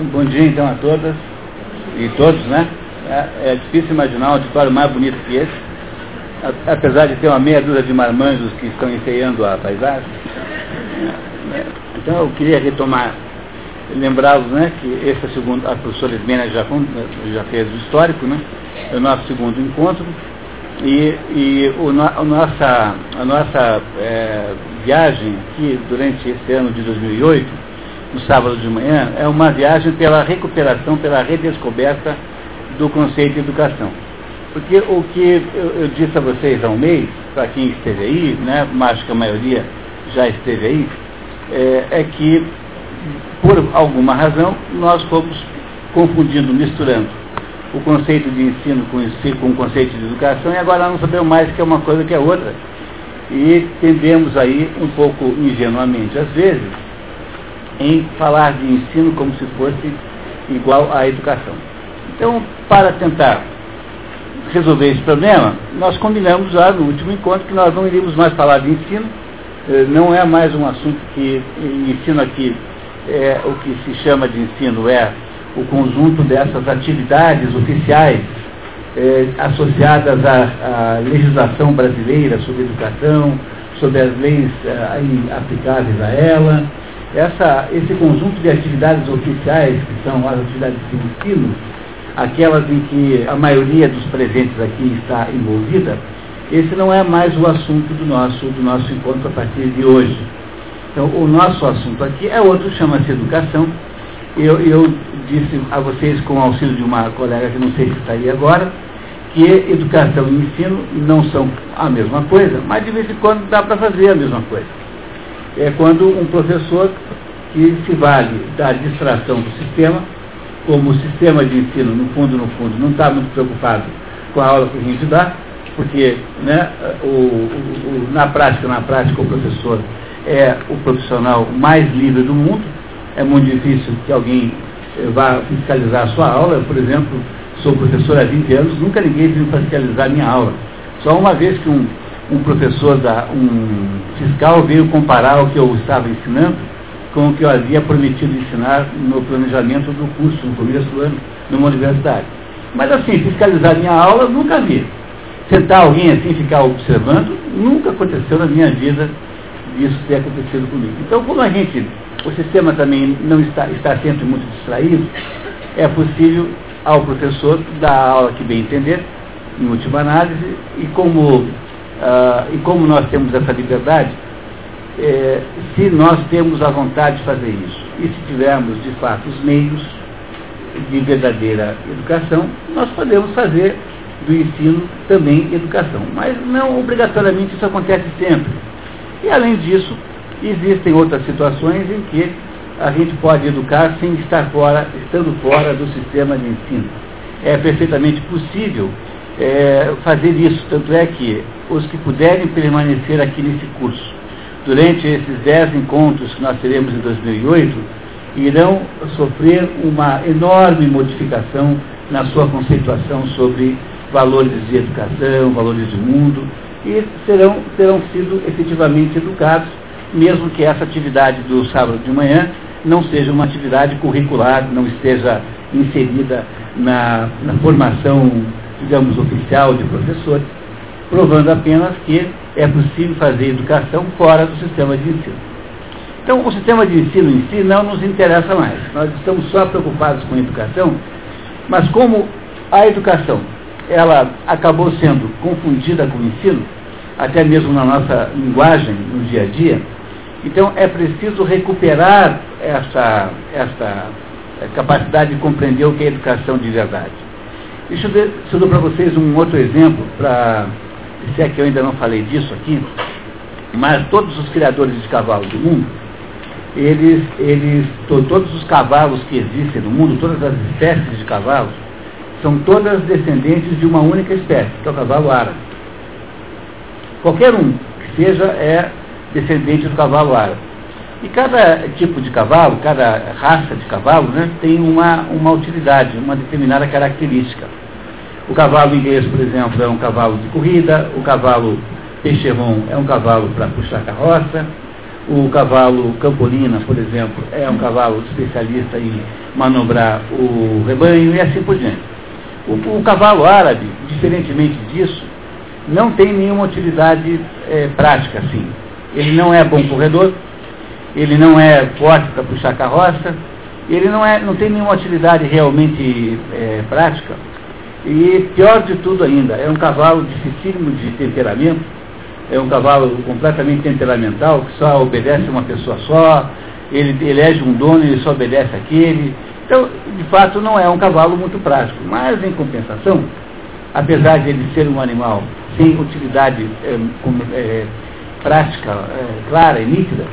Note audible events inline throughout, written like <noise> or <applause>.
Bom dia então a todas e todos, né? É, é difícil imaginar um auditório mais bonito que esse, apesar de ter uma meia dúzia de marmanjos que estão ensaiando a paisagem. É, então eu queria retomar, lembrá-los né, que esse é o segundo, a professora Ismena já, já fez o histórico, né? É o nosso segundo encontro. E, e o, a nossa, a nossa é, viagem aqui durante esse ano de 2008, no sábado de manhã, é uma viagem pela recuperação, pela redescoberta do conceito de educação. Porque o que eu, eu disse a vocês há um mês, para quem esteve aí, né, acho que a maioria já esteve aí, é, é que, por alguma razão, nós fomos confundindo, misturando o conceito de ensino com, com o conceito de educação e agora não sabemos mais que é uma coisa que é outra. E tendemos aí, um pouco ingenuamente às vezes, em falar de ensino como se fosse igual à educação. Então, para tentar resolver esse problema, nós combinamos já no último encontro que nós não iríamos mais falar de ensino, eh, não é mais um assunto que ensino aqui, é, o que se chama de ensino é o conjunto dessas atividades oficiais é, associadas à, à, legislação brasileira sobre educação, sobre as leis é, aplicáveis a ela. Essa, esse conjunto de atividades oficiais, que são as atividades de ensino, aquelas em que a maioria dos presentes aqui está envolvida, esse não é mais o assunto do nosso, do nosso encontro a partir de hoje. Então, o nosso assunto aqui é outro, chama-se educação. Eu, eu disse a vocês, com o auxílio de uma colega que não sei se está aí agora, que educação e ensino não são a mesma coisa, mas de vez em quando dá para fazer a mesma coisa. É quando um professor que se vale da distração do sistema, como o sistema de ensino, no fundo, no fundo, não está muito preocupado com a aula que a gente dá, porque né, o, o, na prática, na prática, o professor é o profissional mais livre do mundo. É muito difícil que alguém vá fiscalizar a sua aula. Eu, por exemplo, sou professor há 20 anos, nunca ninguém veio fiscalizar a minha aula. Só uma vez que um, um professor, da, um fiscal veio comparar o que eu estava ensinando com o que eu havia prometido ensinar no planejamento do curso, no começo do ano, numa universidade. Mas assim, fiscalizar minha aula, nunca vi. Sentar alguém assim, ficar observando, nunca aconteceu na minha vida isso ter acontecido comigo. Então, como a gente o sistema também não está, está sempre muito distraído, é possível ao professor dar a aula que bem entender, em última análise, e como, uh, e como nós temos essa liberdade, é, se nós temos a vontade de fazer isso, e se tivermos de fato os meios de verdadeira educação, nós podemos fazer do ensino também educação. Mas não obrigatoriamente isso acontece sempre. E além disso, Existem outras situações em que a gente pode educar sem estar fora, estando fora do sistema de ensino. É perfeitamente possível é, fazer isso, tanto é que os que puderem permanecer aqui nesse curso, durante esses dez encontros que nós teremos em 2008, irão sofrer uma enorme modificação na sua conceituação sobre valores de educação, valores de mundo, e serão, terão sido efetivamente educados mesmo que essa atividade do sábado de manhã não seja uma atividade curricular, não esteja inserida na, na formação, digamos, oficial de professores, provando apenas que é possível fazer educação fora do sistema de ensino. Então, o sistema de ensino em si não nos interessa mais. Nós estamos só preocupados com a educação, mas como a educação ela acabou sendo confundida com o ensino, até mesmo na nossa linguagem, no dia a dia, então é preciso recuperar essa, essa capacidade de compreender o que é educação de verdade. Deixa eu, ver, eu dou para vocês um outro exemplo, para se é que eu ainda não falei disso aqui, mas todos os criadores de cavalos do mundo, eles, eles to, todos os cavalos que existem no mundo, todas as espécies de cavalos, são todas descendentes de uma única espécie, que é o cavalo árabe. Qualquer um que seja é descendente do cavalo árabe. E cada tipo de cavalo, cada raça de cavalo, né, tem uma, uma utilidade, uma determinada característica. O cavalo inglês, por exemplo, é um cavalo de corrida, o cavalo peixeron é um cavalo para puxar carroça, O cavalo campolina, por exemplo, é um cavalo especialista em manobrar o rebanho e assim por diante. O, o cavalo árabe, diferentemente disso, não tem nenhuma utilidade é, prática assim. Ele não é bom corredor, ele não é forte para puxar carroça, ele não, é, não tem nenhuma utilidade realmente é, prática. E pior de tudo ainda, é um cavalo dificílimo de temperamento, é um cavalo completamente temperamental, que só obedece uma pessoa só, ele elege um dono e ele só obedece aquele. Então, de fato, não é um cavalo muito prático. Mas, em compensação, apesar de ele ser um animal sem utilidade é, é, prática, é, clara e nítida,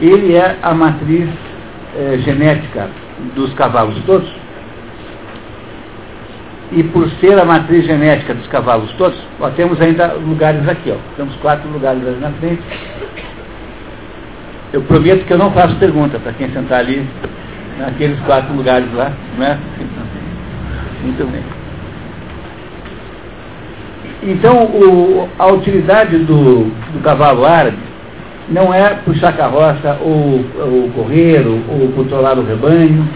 ele é a matriz genética dos cavalos todos. E por ser a matriz genética dos cavalos todos, ó, temos ainda lugares aqui, ó. Temos quatro lugares ali na frente. Eu prometo que eu não faço pergunta para quem sentar ali naqueles quatro lugares lá, né? <laughs> Muito bem. Então, o, a utilidade do, do cavalo árabe não é puxar carroça ou, ou correr ou, ou controlar o rebanho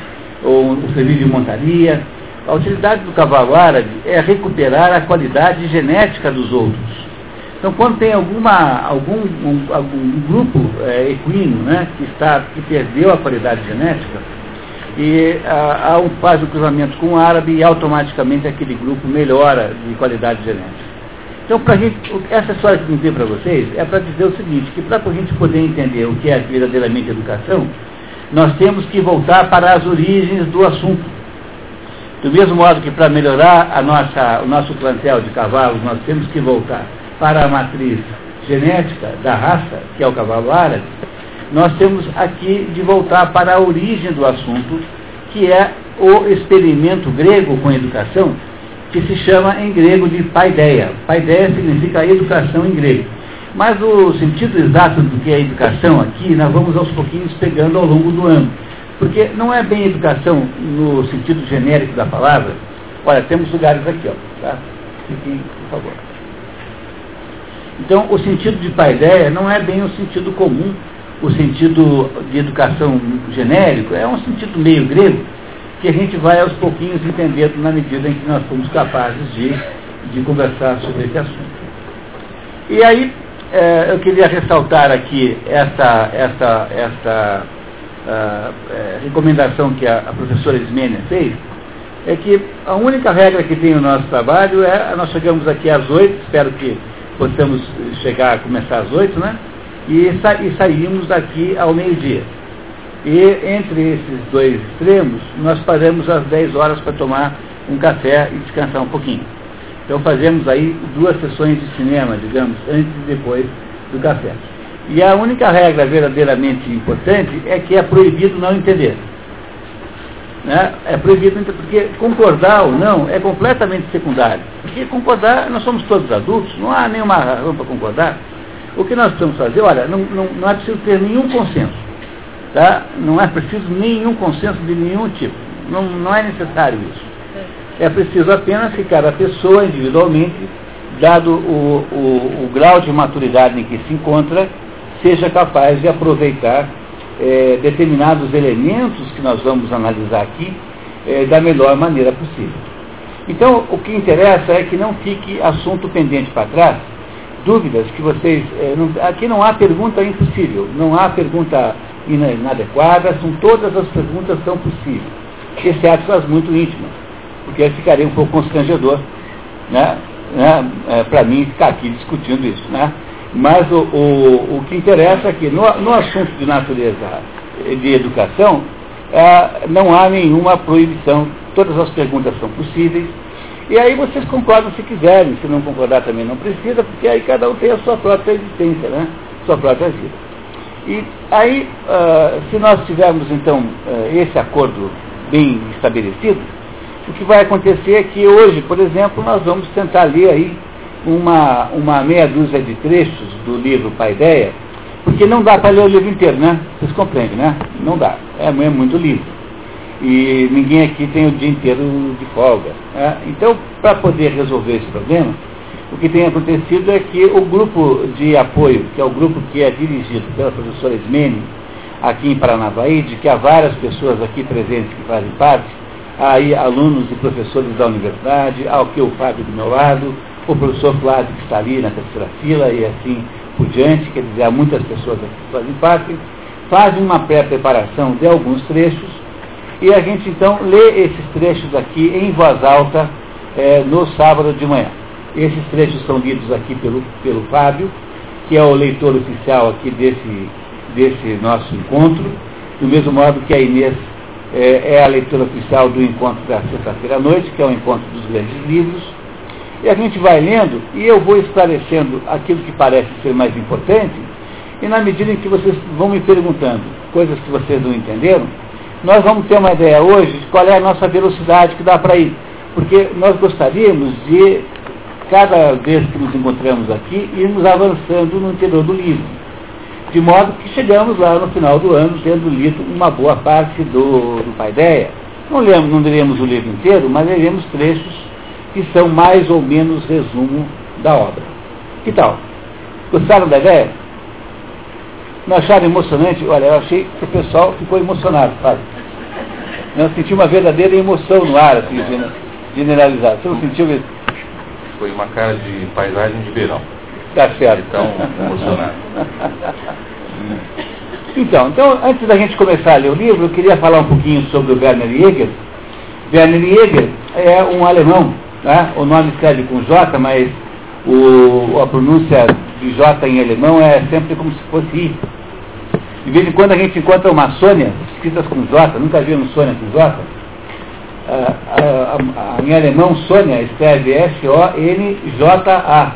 ou o serviço de montaria. A utilidade do cavalo árabe é recuperar a qualidade genética dos outros. Então, quando tem alguma, algum, um, algum grupo é, equino né, que, está, que perdeu a qualidade genética, e a, a, faz um cruzamento com o árabe e automaticamente aquele grupo melhora de qualidade genética. Então, pra gente, essa história que eu contei para vocês é para dizer o seguinte, que para a gente poder entender o que é verdadeiramente educação, nós temos que voltar para as origens do assunto. Do mesmo modo que para melhorar a nossa, o nosso plantel de cavalos, nós temos que voltar para a matriz genética da raça, que é o cavalo árabe, nós temos aqui de voltar para a origem do assunto, que é o experimento grego com educação, que se chama em grego de paideia. Paideia significa educação em grego. Mas o sentido exato do que é educação aqui, nós vamos aos pouquinhos pegando ao longo do ano. Porque não é bem educação no sentido genérico da palavra. Olha, temos lugares aqui, ó. Tá? Fiquem, por favor. Então, o sentido de paideia não é bem o sentido comum, o sentido de educação genérico, é um sentido meio grego, que a gente vai aos pouquinhos entendendo na medida em que nós fomos capazes de, de conversar sobre esse assunto. E aí, é, eu queria ressaltar aqui essa, essa, essa uh, é, recomendação que a, a professora Ismênia fez, é que a única regra que tem o nosso trabalho é, nós chegamos aqui às oito, espero que possamos chegar a começar às oito, né? E, sa, e saímos daqui ao meio-dia. E entre esses dois extremos, nós paramos às 10 horas para tomar um café e descansar um pouquinho. Então fazemos aí duas sessões de cinema, digamos, antes e depois do café. E a única regra verdadeiramente importante é que é proibido não entender. Né? É proibido porque concordar ou não é completamente secundário. Porque concordar, nós somos todos adultos, não há nenhuma razão para concordar. O que nós precisamos fazer, olha, não, não, não é preciso ter nenhum consenso. Tá? Não é preciso nenhum consenso de nenhum tipo. Não, não é necessário isso. É preciso apenas que cada pessoa, individualmente, dado o, o, o grau de maturidade em que se encontra, seja capaz de aproveitar é, determinados elementos que nós vamos analisar aqui é, da melhor maneira possível. Então, o que interessa é que não fique assunto pendente para trás, dúvidas que vocês. É, não, aqui não há pergunta impossível, não há pergunta inadequadas, são todas as perguntas são possíveis, exceto as muito íntimas, porque aí ficaria um pouco constrangedor, né, né, é, para mim ficar aqui discutindo isso, né. Mas o, o, o que interessa é que no, no assunto de natureza de educação, é, não há nenhuma proibição, todas as perguntas são possíveis, e aí vocês concordam se quiserem, se não concordar também não precisa, porque aí cada um tem a sua própria existência, né? sua própria vida. E aí, uh, se nós tivermos então uh, esse acordo bem estabelecido, o que vai acontecer é que hoje, por exemplo, nós vamos tentar ler aí uma, uma meia dúzia de trechos do livro Paideia, porque não dá para ler o livro inteiro, né? Vocês compreendem, né? Não dá. É, é muito livro. E ninguém aqui tem o dia inteiro de folga. Né? Então, para poder resolver esse problema, o que tem acontecido é que o grupo de apoio, que é o grupo que é dirigido pela professora Ismene, aqui em Paranavaí, de que há várias pessoas aqui presentes que fazem parte, há aí alunos e professores da universidade, há o que o Fábio do meu lado, o professor Flávio que está ali na terceira fila e assim por diante, quer dizer, há muitas pessoas aqui que fazem parte, fazem uma pré-preparação de alguns trechos e a gente então lê esses trechos aqui em voz alta é, no sábado de manhã. Esses trechos são lidos aqui pelo, pelo Fábio, que é o leitor oficial aqui desse, desse nosso encontro, do mesmo modo que a Inês é, é a leitora oficial do encontro da sexta-feira à noite, que é o encontro dos grandes livros. E a gente vai lendo e eu vou esclarecendo aquilo que parece ser mais importante, e na medida em que vocês vão me perguntando coisas que vocês não entenderam, nós vamos ter uma ideia hoje de qual é a nossa velocidade que dá para ir. Porque nós gostaríamos de, cada vez que nos encontramos aqui, irmos avançando no interior do livro. De modo que chegamos lá no final do ano tendo lido uma boa parte do, do Paideia. Não, lemos, não leremos o livro inteiro, mas leremos trechos que são mais ou menos resumo da obra. Que tal? Gostaram da ideia? Não acharam emocionante? Olha, eu achei que o pessoal ficou emocionado, sabe? Eu senti uma verdadeira emoção no ar, assim, generalizado. Você não sentiu isso? Foi uma cara de paisagem de verão. Tá certo. Então, emocionado. <laughs> Então, então, antes da gente começar a ler o livro, eu queria falar um pouquinho sobre o Werner Jäger. Werner Jäger é um alemão, né? o nome escreve com J, mas o, a pronúncia de J em alemão é sempre como se fosse I. De vez em quando a gente encontra uma Sônia, escritas com J, nunca viu um Sônia com J? Ah, ah, em alemão, Sônia escreve S-O-N-J-A.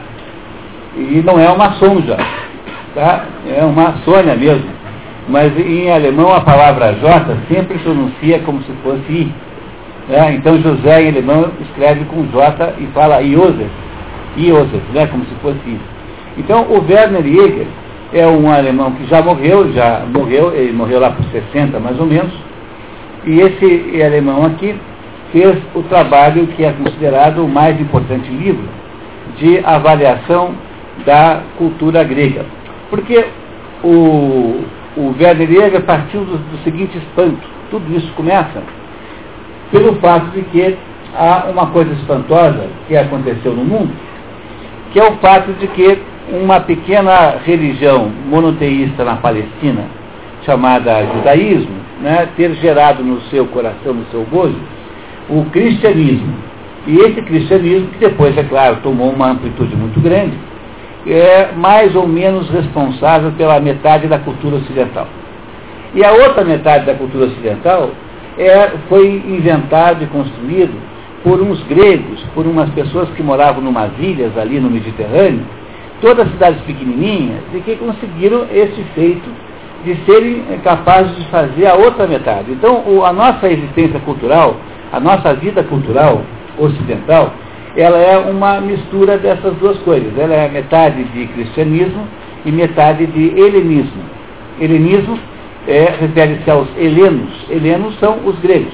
E não é uma sonja, tá? é uma Sônia mesmo. Mas em alemão a palavra J sempre pronuncia como se fosse I. Né? Então José em alemão escreve com J e fala Josef, Josef, né? como se fosse I. Então o Werner Jäger é um alemão que já morreu, já morreu, ele morreu lá por 60 mais ou menos, e esse alemão aqui fez o trabalho que é considerado o mais importante livro de avaliação da cultura grega. Porque o, o Werner Jäger partiu do, do seguinte espanto. Tudo isso começa pelo fato de que há uma coisa espantosa que aconteceu no mundo, que é o fato de que uma pequena religião monoteísta na Palestina, chamada judaísmo, né, ter gerado no seu coração, no seu bojo, o cristianismo. E esse cristianismo, que depois, é claro, tomou uma amplitude muito grande, é mais ou menos responsável pela metade da cultura ocidental. E a outra metade da cultura ocidental é, foi inventado e construído por uns gregos, por umas pessoas que moravam em umas ilhas ali no Mediterrâneo, todas cidades pequenininhas, e que conseguiram esse feito de serem capazes de fazer a outra metade. Então, o, a nossa existência cultural, a nossa vida cultural ocidental, ela é uma mistura dessas duas coisas. Ela é metade de cristianismo e metade de helenismo. Helenismo é, refere-se aos helenos. Helenos são os gregos.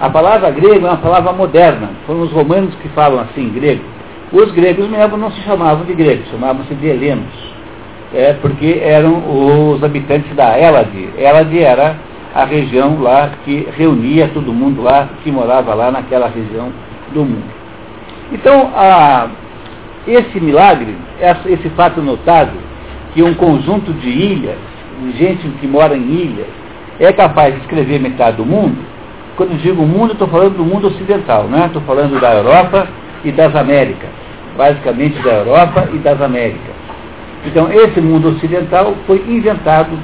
A palavra grego é uma palavra moderna. Foram os romanos que falam assim, grego. Os gregos mesmo não se chamavam de gregos, chamavam-se de helenos. É, porque eram os habitantes da Hélade. Hélade era a região lá que reunia todo mundo lá, que morava lá naquela região do mundo. Então, a, esse milagre, esse fato notável, que um conjunto de ilhas, gente que mora em ilhas, é capaz de escrever metade do mundo, quando digo mundo, estou falando do mundo ocidental, não é? Estou falando da Europa e das Américas, basicamente da Europa e das Américas. Então, esse mundo ocidental foi inventado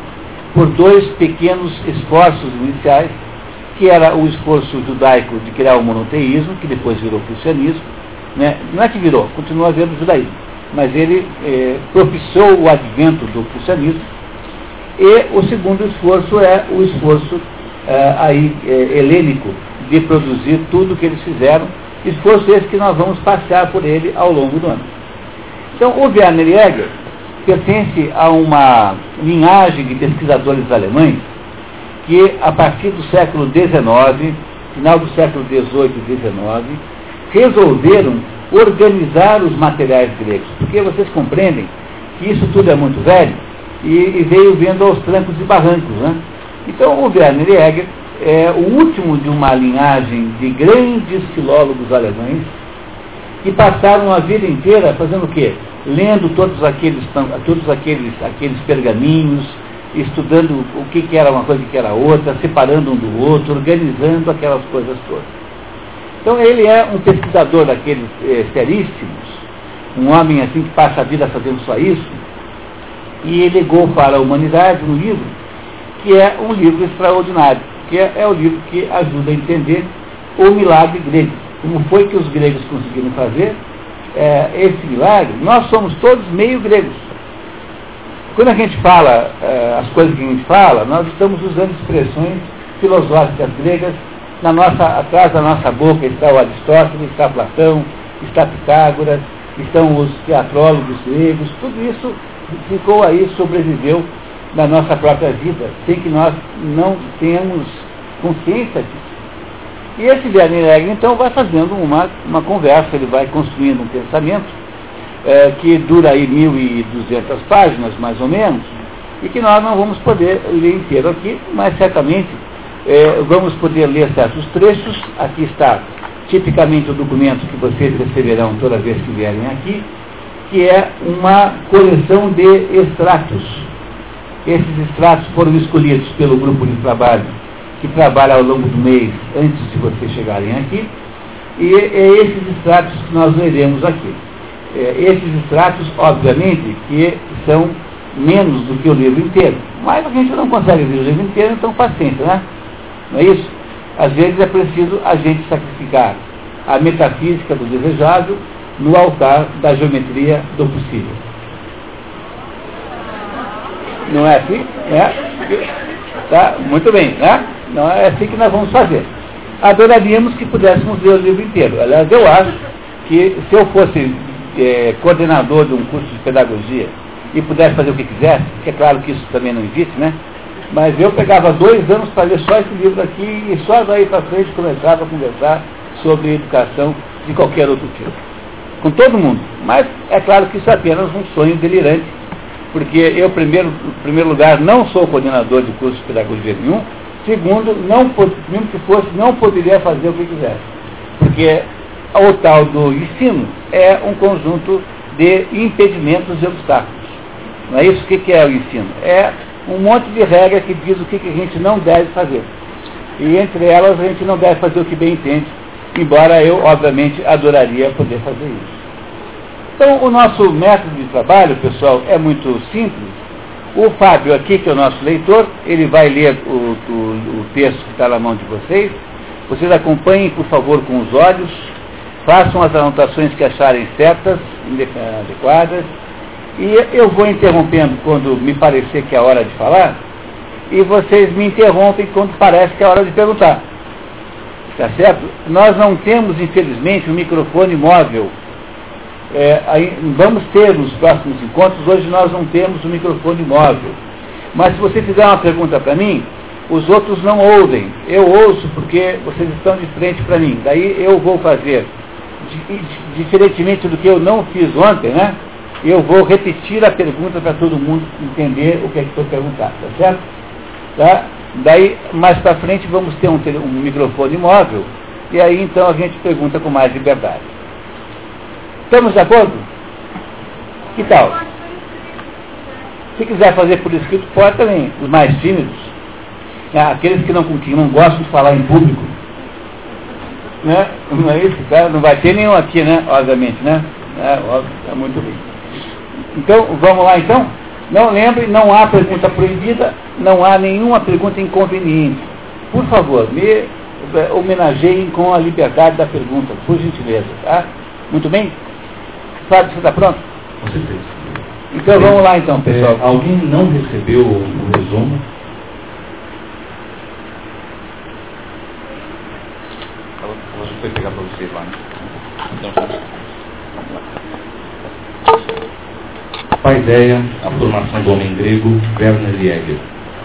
por dois pequenos esforços iniciais, que era o esforço judaico de criar o monoteísmo, que depois virou cristianismo, né? não é que virou, continua havendo judaísmo, mas ele é, propiciou o advento do cristianismo, e o segundo esforço é o esforço é, aí, é, helênico de produzir tudo o que eles fizeram, esforço esse que nós vamos passear por ele ao longo do ano. Então, o Werner Jäger pertence a uma linhagem de pesquisadores alemães que, a partir do século XIX, final do século XVIII e XIX, resolveram organizar os materiais gregos, porque vocês compreendem que isso tudo é muito velho e, e veio vendo aos trancos e barrancos. Né? Então o Werner Jäger é o último de uma linhagem de grandes filólogos alemães que passaram a vida inteira fazendo o quê? Lendo todos aqueles, todos aqueles, aqueles pergaminhos, estudando o que, que era uma coisa e o que era outra, separando um do outro, organizando aquelas coisas todas. Então ele é um pesquisador daqueles é, seríssimos, um homem assim que passa a vida fazendo só isso, e legou para a humanidade um livro que é um livro extraordinário, que é, é o livro que ajuda a entender o milagre grego. Como foi que os gregos conseguiram fazer é, esse milagre? Nós somos todos meio gregos. Quando a gente fala é, as coisas que a gente fala, nós estamos usando expressões filosóficas gregas. Na nossa, atrás da nossa boca está o Aristóteles, está Platão, está Pitágoras, estão os teatrólogos gregos, tudo isso ficou aí, sobreviveu na nossa própria vida, sem que nós não tenhamos consciência disso. E esse Werner Egger, então, vai fazendo uma, uma conversa, ele vai construindo um pensamento é, que dura aí 1.200 páginas, mais ou menos, e que nós não vamos poder ler inteiro aqui, mas certamente é, vamos poder ler certos trechos. Aqui está tipicamente o documento que vocês receberão toda vez que vierem aqui, que é uma coleção de extratos. Esses extratos foram escolhidos pelo grupo de trabalho que trabalha ao longo do mês antes de vocês chegarem aqui, e é esses extratos que nós leremos aqui. É, esses extratos, obviamente, que são menos do que o livro inteiro, mas a gente não consegue ler o livro inteiro, então paciência, né? Não é isso? Às vezes é preciso a gente sacrificar a metafísica do desejável no altar da geometria do possível. Não é assim? É? Tá? Muito bem, né? Não é assim que nós vamos fazer. Adoraríamos que pudéssemos ler o livro inteiro. Aliás, eu acho que se eu fosse é, coordenador de um curso de pedagogia e pudesse fazer o que quisesse, que é claro que isso também não existe, né? Mas eu pegava dois anos para ler só esse livro aqui e só daí para frente começava a conversar sobre educação de qualquer outro tipo. Com todo mundo. Mas é claro que isso é apenas um sonho delirante, porque eu, primeiro, em primeiro lugar, não sou coordenador de curso de pedagogia nenhum, segundo, não, mesmo que fosse, não poderia fazer o que quisesse. Porque o tal do ensino é um conjunto de impedimentos e obstáculos. Não é isso? O que é o ensino? É um monte de regras que diz o que a gente não deve fazer. E entre elas a gente não deve fazer o que bem entende, embora eu, obviamente, adoraria poder fazer isso. Então, o nosso método de trabalho, pessoal, é muito simples. O Fábio aqui, que é o nosso leitor, ele vai ler o, o, o texto que está na mão de vocês. Vocês acompanhem, por favor, com os olhos. Façam as anotações que acharem certas, adequadas. E eu vou interrompendo quando me parecer que é hora de falar. E vocês me interrompem quando parece que é hora de perguntar. Tá certo? Nós não temos, infelizmente, um microfone móvel. É, aí, vamos ter nos próximos encontros, hoje nós não temos um microfone móvel. Mas se você fizer uma pergunta para mim, os outros não ouvem. Eu ouço porque vocês estão de frente para mim. Daí eu vou fazer, diferentemente do que eu não fiz ontem, né? Eu vou repetir a pergunta para todo mundo entender o que é que foi perguntado, tá certo? Tá? Daí, mais para frente, vamos ter um, um microfone móvel, e aí então a gente pergunta com mais liberdade. Estamos de acordo? Que tal? Se quiser fazer por escrito, pode também. Os mais tímidos, né? aqueles que não, que não gostam de falar em público, né? não é isso? Tá? Não vai ter nenhum aqui, né? Obviamente, né? É, óbvio, tá muito bem. Então, vamos lá então? Não lembre, não há pergunta proibida, não há nenhuma pergunta inconveniente. Por favor, me eh, homenageiem com a liberdade da pergunta, por gentileza, tá? Muito bem? Fábio, você está pronto? Com certeza. Então vamos lá então, pessoal. É, alguém não recebeu o resumo? Ela já foi pegar para você lá. Né? Então, Paideia, a formação do homem grego, Werner Jäger.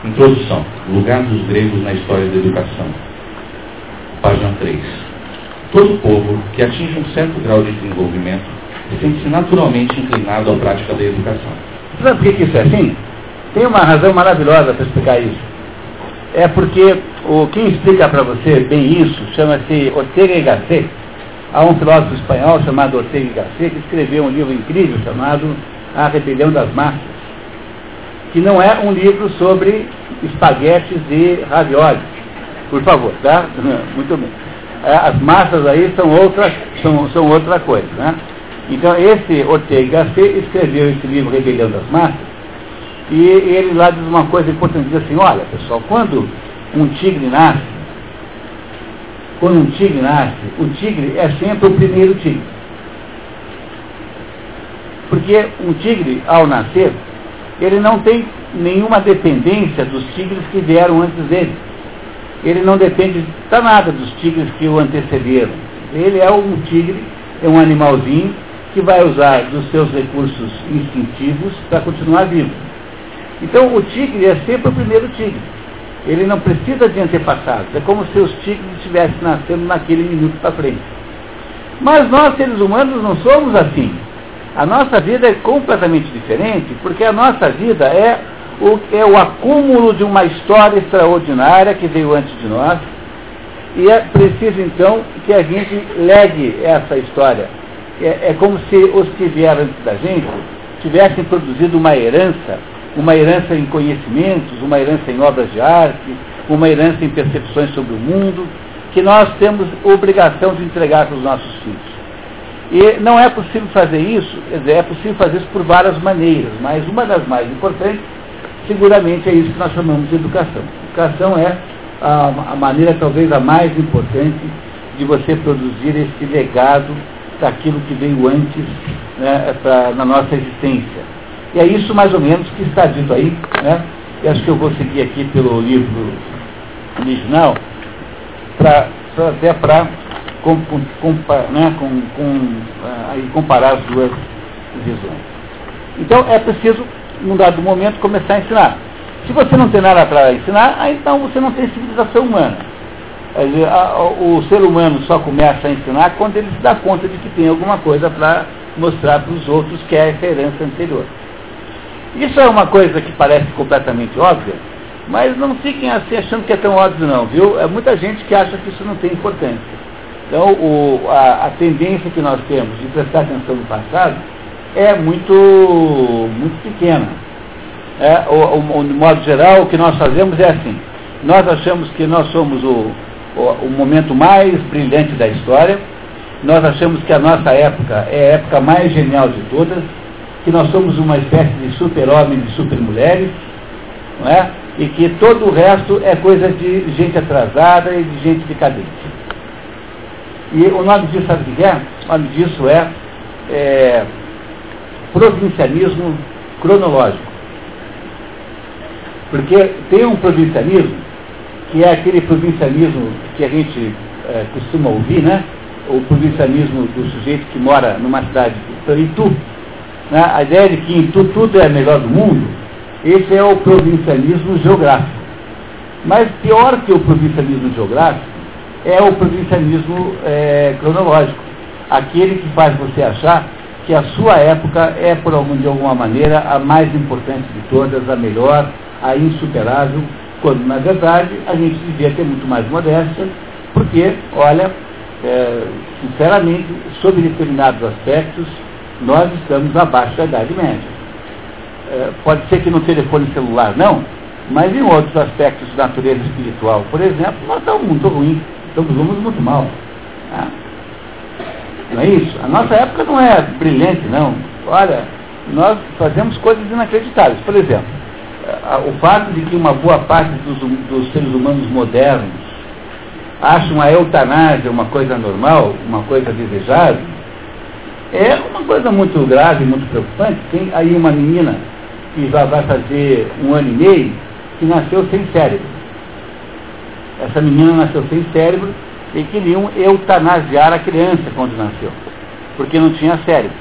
Introdução. Lugar dos gregos na história da educação. Página 3. Todo povo que atinge um certo grau de desenvolvimento sente-se naturalmente inclinado à prática da educação. Sabe por que isso é assim? Tem uma razão maravilhosa para explicar isso. É porque o, quem explica para você bem isso chama-se Ortega y Gasset. Há um filósofo espanhol chamado Ortega y Gasset que escreveu um livro incrível chamado A Rebelião das Massas, que não é um livro sobre espaguetes e ravioli. Por favor, tá? <laughs> Muito bem. É, as massas aí são outra, são, são outra coisa, né? Então, esse Ortega Gasset escreveu esse livro Rebelião das Massas, e ele lá diz uma coisa importante, diz assim, olha pessoal, quando um tigre nasce, quando um tigre nasce, o tigre é sempre o primeiro tigre. Porque um tigre, ao nascer, ele não tem nenhuma dependência dos tigres que vieram antes dele. Ele não depende de nada dos tigres que o antecederam. Ele é um tigre, é um animalzinho que vai usar dos seus recursos instintivos para continuar vivo. Então o tigre é sempre o primeiro tigre. Ele não precisa de antepassados. É como se os tigres estivessem nascendo naquele minuto para frente. Mas nós, seres humanos, não somos assim. A nossa vida é completamente diferente, porque a nossa vida é o, é o acúmulo de uma história extraordinária que veio antes de nós, e é preciso então que a gente legue essa história. É, é como se os que vieram antes da gente tivessem produzido uma herança uma herança em conhecimentos, uma herança em obras de arte, uma herança em percepções sobre o mundo, que nós temos obrigação de entregar para os nossos filhos. E não é possível fazer isso, quer dizer, é possível fazer isso por várias maneiras, mas uma das mais importantes, seguramente, é isso que nós chamamos de educação. Educação é a, a maneira talvez a mais importante de você produzir esse legado daquilo que veio antes né, pra, na nossa existência. E é isso mais ou menos que está dito aí, né? Eu acho que eu vou seguir aqui pelo livro original, pra, pra até para com, com, né, com, uh, comparar as duas visões. Então é preciso, num dado momento, começar a ensinar. Se você não tem nada para ensinar, então você não tem civilização humana. A, o ser humano só começa a ensinar quando ele se dá conta de que tem alguma coisa para mostrar para os outros que é essa herança anterior. Isso é uma coisa que parece completamente óbvia, mas não fiquem assim achando que é tão óbvio não, viu? É muita gente que acha que isso não tem importância. Então, o, a, a, tendência que nós temos de prestar atenção no passado é muito, muito pequena. É, o, o, de modo geral, o que nós fazemos é assim. Nós achamos que nós somos o, o, o momento mais brilhante da história, nós achamos que a nossa época é a época mais genial de todas, que nós somos uma espécie de super-homens e super-mulheres, é? e que todo o resto é coisa de gente atrasada e de gente decadente. E o nome disso, sabe o que é? O nome disso é, é cronológico. Porque tem um provincianismo, que é aquele provincianismo que a gente é, costuma ouvir, né? O provincianismo do sujeito que mora numa cidade, Itu, né, a ideia de que tudo é melhor do mundo, esse é o provincialismo geográfico. Mas pior que o provincialismo geográfico é o provincialismo é, cronológico. Aquele que faz você achar que a sua época é, por algum, de alguma maneira, a mais importante de todas, a melhor, a insuperável, quando, na verdade, a gente devia ter muito mais modéstia, porque, olha, é, sinceramente, sob determinados aspectos, nós estamos abaixo da Idade Média. É, pode ser que no telefone celular não, mas em outros aspectos de natureza espiritual, por exemplo, nós estamos muito ruins, estamos muito mal. Tá? Não é isso? A nossa época não é brilhante, não. Olha, nós fazemos coisas inacreditáveis. Por exemplo, o fato de que uma boa parte dos, dos seres humanos modernos acham a eutanásia uma coisa normal, uma coisa desejável, é uma coisa muito grave, muito preocupante. Tem aí uma menina que já vai fazer um ano e meio, que nasceu sem cérebro. Essa menina nasceu sem cérebro e queriam eutanasiar a criança quando nasceu, porque não tinha cérebro.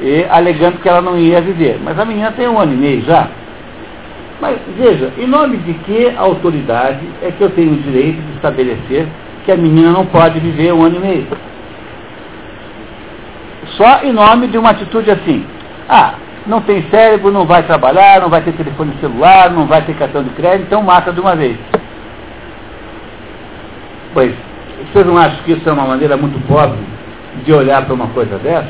E alegando que ela não ia viver. Mas a menina tem um ano e meio já. Mas veja, em nome de que autoridade é que eu tenho o direito de estabelecer que a menina não pode viver um ano e meio. Só em nome de uma atitude assim. Ah, não tem cérebro, não vai trabalhar, não vai ter telefone celular, não vai ter cartão de crédito, então mata de uma vez. Pois, vocês não acham que isso é uma maneira muito pobre de olhar para uma coisa dessa?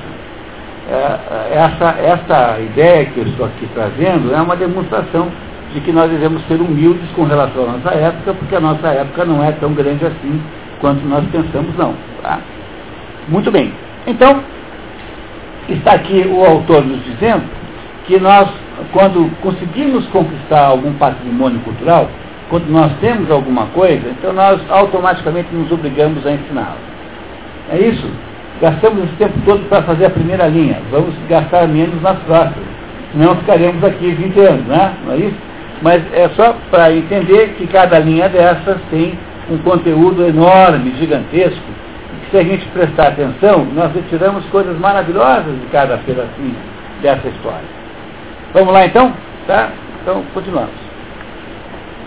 É, essa, essa ideia que eu estou aqui trazendo é uma demonstração de que nós devemos ser humildes com relação à nossa época, porque a nossa época não é tão grande assim quanto nós pensamos, não. Tá? Muito bem. Então, está aqui o autor nos dizendo que nós, quando conseguimos conquistar algum patrimônio cultural, quando nós temos alguma coisa, então nós automaticamente nos obrigamos a ensiná-la. É isso? Gastamos esse tempo todo para fazer a primeira linha. Vamos gastar menos nas próximas. Senão ficaremos aqui 20 anos, né? não é isso? Mas é só para entender que cada linha dessas tem um conteúdo enorme, gigantesco, e que se a gente prestar atenção, nós retiramos coisas maravilhosas de cada pedacinho dessa história. Vamos lá então? Tá? Então, continuamos.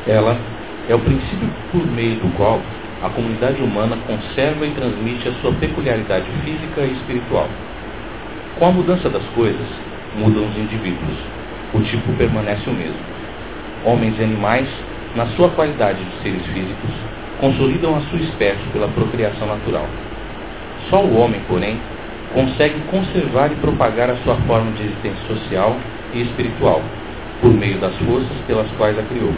Ela é o princípio por meio do qual a comunidade humana conserva e transmite a sua peculiaridade física e espiritual. Com a mudança das coisas, mudam os indivíduos. O tipo permanece o mesmo. Homens e animais, na sua qualidade de seres físicos, consolidam a sua espécie pela procriação natural. Só o homem, porém, consegue conservar e propagar a sua forma de existência social e espiritual, por meio das forças pelas quais a criou.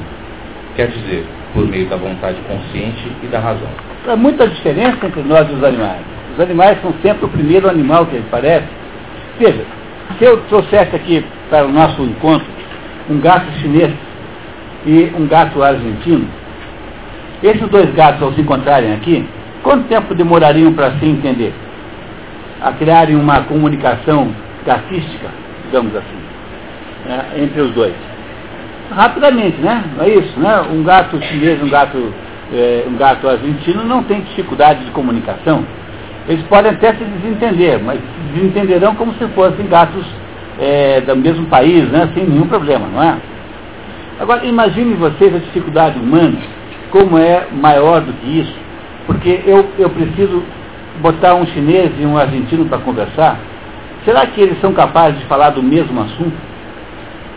Quer dizer, por meio da vontade consciente e da razão. Há muita diferença entre nós e os animais. Os animais são sempre o primeiro animal que parece. Veja, se eu trouxesse aqui para o nosso encontro um gato chinês e um gato argentino, esses dois gatos, ao se encontrarem aqui, quanto tempo demorariam para se entender? A criarem uma comunicação gatística, digamos assim né, entre os dois. Rapidamente, né? Não é isso, né? Um gato chinês, um gato, é, um gato argentino não tem dificuldade de comunicação. Eles podem até se desentender, mas se desentenderão como se fossem gatos é, do mesmo país, né? Sem nenhum problema, não é? Agora, imagine vocês a dificuldade humana, como é maior do que isso, porque eu, eu preciso botar um chinês e um argentino para conversar. Será que eles são capazes de falar do mesmo assunto?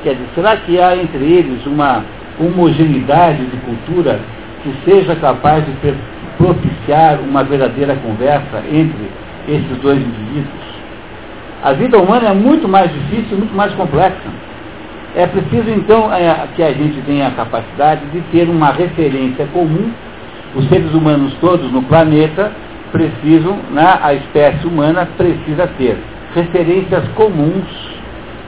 Quer dizer, será que há entre eles uma homogeneidade de cultura que seja capaz de propiciar uma verdadeira conversa entre esses dois indivíduos? A vida humana é muito mais difícil, muito mais complexa. É preciso, então, é, que a gente tenha a capacidade de ter uma referência comum. Os seres humanos todos no planeta precisam, né, a espécie humana precisa ter referências comuns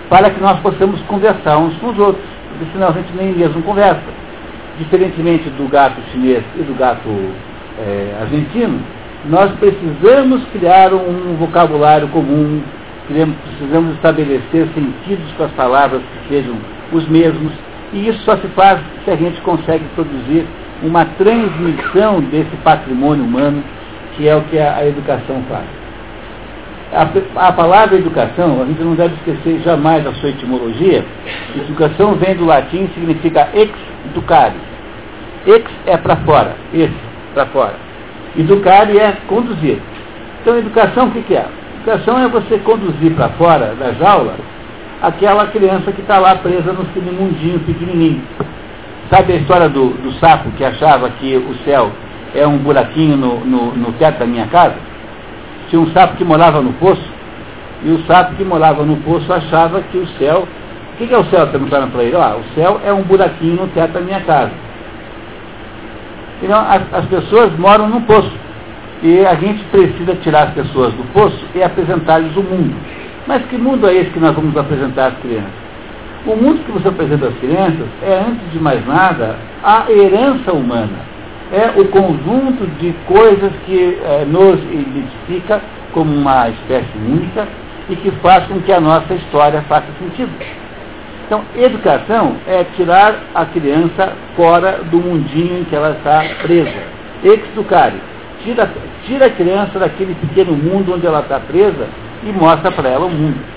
para que nós possamos conversar uns com os outros, porque senão a gente nem mesmo conversa. Diferentemente do gato chinês e do gato é, argentino, nós precisamos criar um vocabulário comum, precisamos estabelecer sentidos para as palavras que sejam os mesmos, e isso só se faz se a gente consegue produzir uma transmissão desse patrimônio humano, que é o que a educação faz. A, a, palavra educação, a gente não deve esquecer jamais a sua etimologia. Educação vem do latim, significa ex educare. Ex é para fora, esse, para fora. Educare é conduzir. Então, educação o que, que é? Educação é você conduzir para fora da jaula aquela criança que está lá presa no mundinho pequenininho. Sabe a história do, do sapo que achava que o céu é um buraquinho no, no, no teto da minha casa? Tinha um sapo que morava no poço, e o sapo que morava no poço achava que o céu. O que, é o céu? Perguntaram para ele. Ah, o céu é um buraquinho no teto da minha casa. Então, as, as pessoas moram no poço. E a gente precisa tirar as pessoas do poço e apresentar-lhes o mundo. Mas que mundo é esse que nós vamos apresentar às crianças? O mundo que você apresenta às crianças é, antes de mais nada, a herança humana é o conjunto de coisas que é, nos identifica como uma espécie única e que faz com que a nossa história faça sentido. Então, educação é tirar a criança fora do mundinho em que ela está presa. Educare. Tira, tira a criança daquele pequeno mundo onde ela está presa e mostra para ela o mundo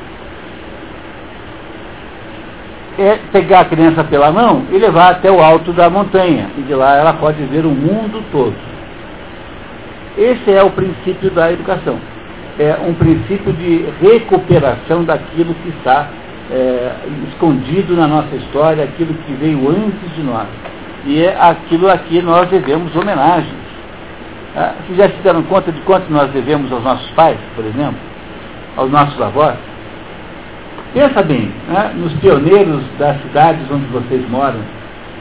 é pegar a criança pela mão e levar até o alto da montanha. E de lá ela pode ver o mundo todo. esse é o princípio da educação. É um princípio de recuperação daquilo que está é, escondido na nossa história, aquilo que veio antes de nós. E é aquilo a que nós devemos homenagens. Ah, vocês já se deram conta de quanto nós devemos aos nossos pais, por exemplo? Aos nossos avós? Pensa bem, né, nos pioneiros das cidades onde vocês moram.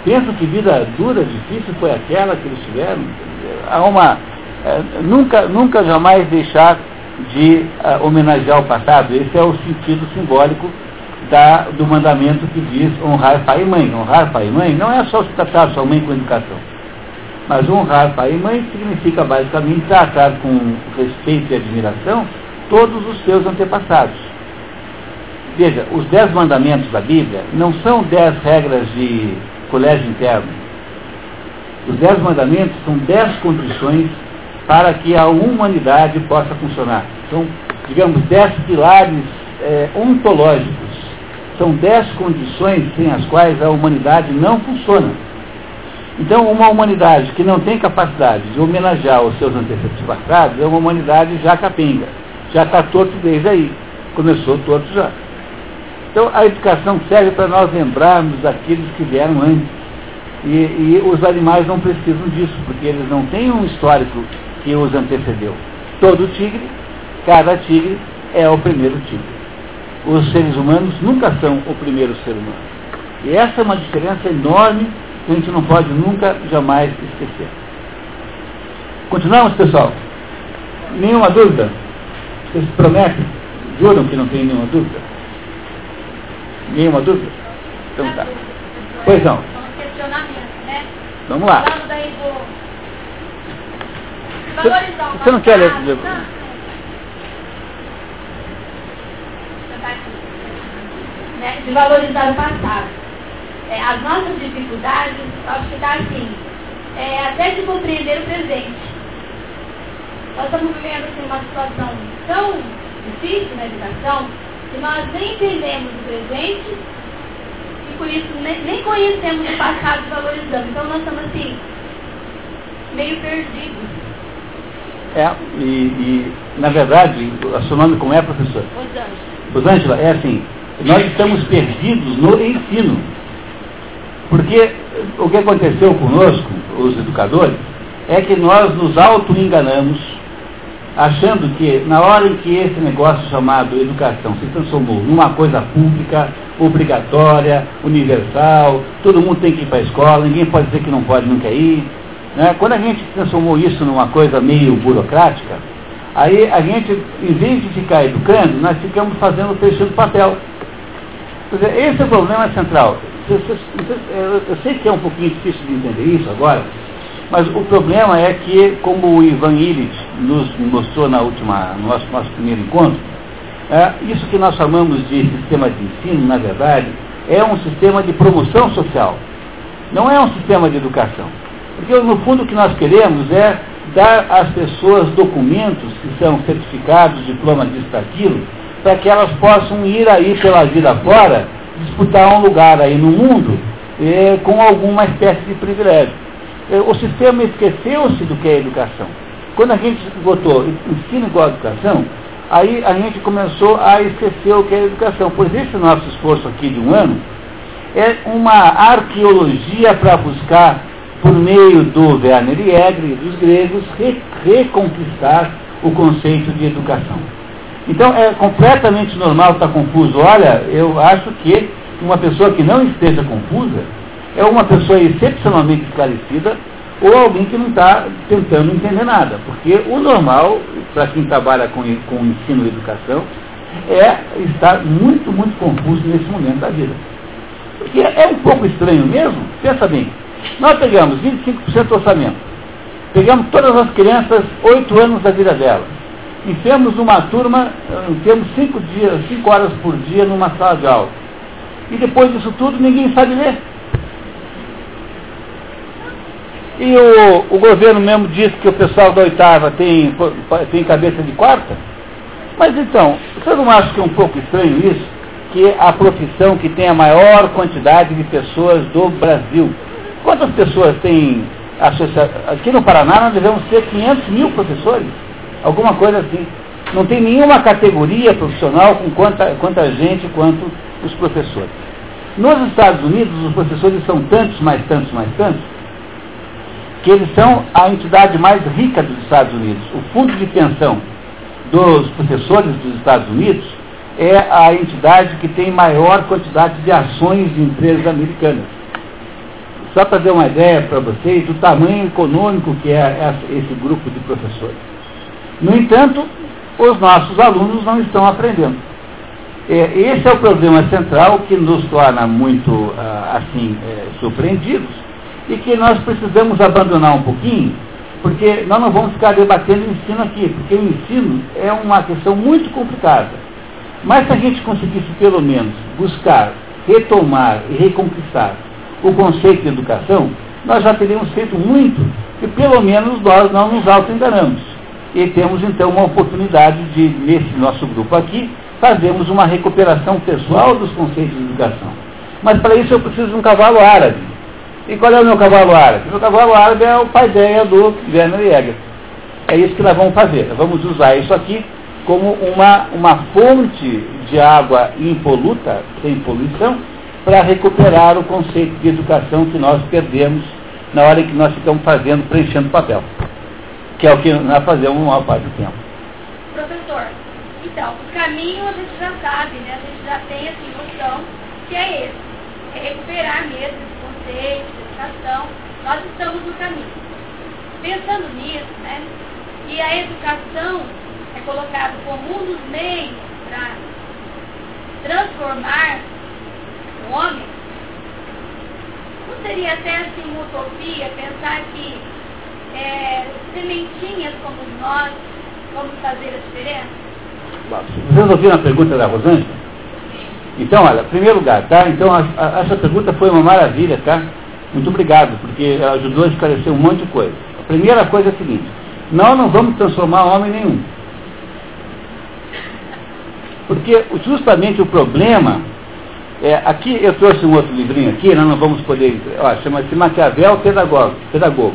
Pensa que vida dura, difícil foi aquela que eles tiveram. Há uma, é, nunca, nunca jamais deixar de uh, homenagear o passado. Esse é o sentido simbólico da, do mandamento que diz honrar pai e mãe. Honrar pai e mãe não é só tratar sua mãe com educação. Mas honrar pai e mãe significa basicamente tratar com respeito e admiração todos os seus antepassados. Veja, os dez mandamentos da Bíblia não são dez regras de colégio interno. Os dez mandamentos são dez condições para que a humanidade possa funcionar. São, digamos, dez pilares é, ontológicos são dez condições sem as quais a humanidade não funciona. Então, uma humanidade que não tem capacidade de homenagear os seus antepassados é uma humanidade já capenga. Já está torto desde aí. Começou torto já. Então, a educação serve para nós lembrarmos daqueles que vieram antes. E, e os animais não precisam disso, porque eles não têm um histórico que os antecedeu. Todo tigre, cada tigre é o primeiro tigre os seres humanos nunca são o primeiro ser humano. E essa é uma diferença enorme que a gente não pode nunca, jamais esquecer. Continuamos, pessoal? Nenhuma dúvida? Vocês prometem? Juram que não tem nenhuma dúvida? Nenhuma dúvida? Então tá. Pois não. Né? Vamos lá. Você não quer ler? né, de valorizar o passado. É, as nossas dificuldades, acho que está assim, é, até de compreender o presente. Nós estamos vivendo assim, uma situação tão difícil na educação que nós nem entendemos o presente e por isso nem, nem conhecemos o passado e valorizamos. Então nós estamos assim, meio perdidos. É, e, e na verdade, o seu nome como é, professor? Rosângela. Rosângela, é assim, nós estamos perdidos no ensino. Porque o que aconteceu conosco, os educadores, é que nós nos auto-enganamos, achando que na hora em que esse negócio chamado educação se transformou numa coisa pública, obrigatória, universal, todo mundo tem que ir para a escola, ninguém pode dizer que não pode, quer ir. Né? Quando a gente transformou isso numa coisa meio burocrática, aí a gente, em vez de ficar educando, nós ficamos fazendo o do papel. Dizer, esse é o problema central. Eu sei que é um pouquinho difícil de entender isso agora, mas o problema é que, como o Ivan Illich nos mostrou na última, no nosso, nosso primeiro encontro, é, isso que nós chamamos de sistema de ensino, na verdade, é um sistema de promoção social. Não é um sistema de educação. Porque, no fundo, o que nós queremos é dar às pessoas documentos que são certificados, diplomas disso, daquilo, para que elas possam ir aí pela vida fora, disputar um lugar aí no mundo eh, com alguma espécie de privilégio. Eh, o sistema esqueceu-se do que é educação. Quando a gente botou ensino igual educação, aí a gente começou a esquecer o que é educação. Pois esse nosso esforço aqui de um ano é uma arqueologia para buscar, por meio do Werner Jäger e dos gregos, re reconquistar o conceito de educação. Então é completamente normal estar confuso. Olha, eu acho que uma pessoa que não esteja confusa é uma pessoa excepcionalmente esclarecida ou alguém que não está tentando entender nada. Porque o normal, para quem trabalha com, com ensino e educação, é estar muito, muito confuso nesse momento da vida. Porque é um pouco estranho mesmo, pensa bem, nós pegamos 25% do orçamento, pegamos todas as crianças, 8 anos da vida delas, enfiamos uma turma, eh, temos cinco dias, cinco horas por dia numa sala de aula. E depois disso tudo ninguém sabe ler. E o, o governo mesmo diz que o pessoal da oitava tem, tem cabeça de quarta. Mas então, você não acha que é um pouco estranho isso? Que a profissão que tem a maior quantidade de pessoas do Brasil. Quantas pessoas tem Aqui no Paraná nós devemos ter 500 mil professores, alguma coisa assim. Não tem nenhuma categoria profissional com quanta, quanta gente quanto os professores. Nos Estados Unidos, os professores são tantos, mais tantos, mais tantos, que eles são a entidade mais rica dos Estados Unidos. O fundo de pensão dos professores dos Estados Unidos é a entidade que tem maior quantidade de ações de empresas americanas. Só para dar uma ideia para vocês do tamanho econômico que é esse grupo de professores. No entanto, os nossos alunos não estão aprendendo. É, esse é o problema central que nos torna muito ah, assim é, surpreendidos e que nós precisamos abandonar um pouquinho, porque nós não vamos ficar debatendo o ensino aqui, porque o ensino é uma questão muito complicada. Mas se a gente conseguisse pelo menos buscar, retomar e reconquistar o conceito de educação, nós já teríamos feito muito e pelo menos nós não nos auto-enganamos. E temos então uma oportunidade de, nesse nosso grupo aqui, fazermos uma recuperação pessoal dos conceitos de educação. Mas para isso eu preciso de um cavalo árabe. E qual é o meu cavalo árabe? O meu cavalo árabe é o paideia do Werner Jäger. É isso que nós vamos fazer. Nós vamos usar isso aqui como uma, uma fonte de água impoluta, sem poluição, para recuperar o conceito de educação que nós perdemos na hora que nós ficamos fazendo, preenchendo papel. Que é o que nós fazemos uma parte do tempo. Professor, então, o caminho a gente já sabe, né? A gente já tem essa noção que é esse. É recuperar mesmo esse conceito, educação. Nós estamos no caminho. Pensando nisso, né? E a educação é colocada como um dos meios para transformar o homem, não seria até assim uma utopia pensar que é, sementinhas como nós vamos fazer a diferença? Vocês ouviram a pergunta da Rosângela? Então, olha, primeiro lugar, tá? Então, a, a, essa pergunta foi uma maravilha, tá? Muito obrigado, porque ajudou a esclarecer um monte de coisa. A primeira coisa é a seguinte, nós não vamos transformar homem nenhum. Porque justamente o problema, é, aqui eu trouxe um outro livrinho aqui, nós não vamos poder, chama-se Maquiavel Pedagogo, Pedagogo.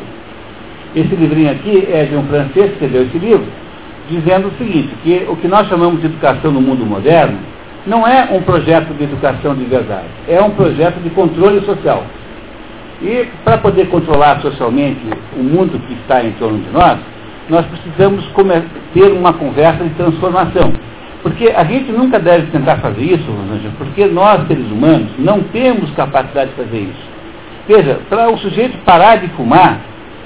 Esse livrinho aqui é de um francês que deu esse livro, dizendo o seguinte, que o que nós chamamos de educação no mundo moderno não é um projeto de educação de verdade, é um projeto de controle social. E para poder controlar socialmente o mundo que está em torno de nós, nós precisamos ter uma conversa de transformação. Porque a gente nunca deve tentar fazer isso, porque nós, seres humanos, não temos capacidade de fazer isso. Veja, para o sujeito parar de fumar,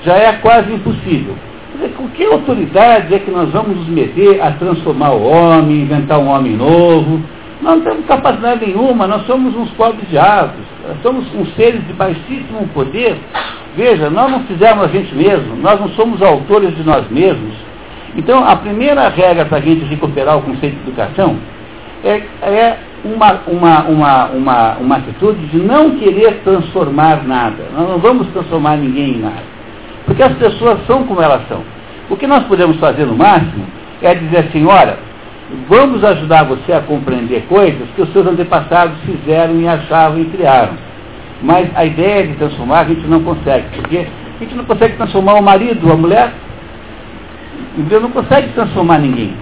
já é quase impossível. Dizer, com que autoridade é que nós vamos nos meter a transformar o homem, inventar um homem novo? Nós não temos capacidade nenhuma, nós somos uns pobres diabos, somos uns seres de baixíssimo poder. Veja, nós não fizemos a gente mesmo, nós não somos autores de nós mesmos. Então, a primeira regra para a gente recuperar o conceito de educação é, é uma, uma, uma, uma, uma atitude de não querer transformar nada. Nós não vamos transformar ninguém em nada. Porque as pessoas são como elas são. O que nós podemos fazer no máximo é dizer assim, olha, vamos ajudar você a compreender coisas que os seus antepassados fizeram e achavam e criaram. Mas a ideia de transformar a gente não consegue, porque a gente não consegue transformar o marido, a mulher, Deus não consegue transformar ninguém.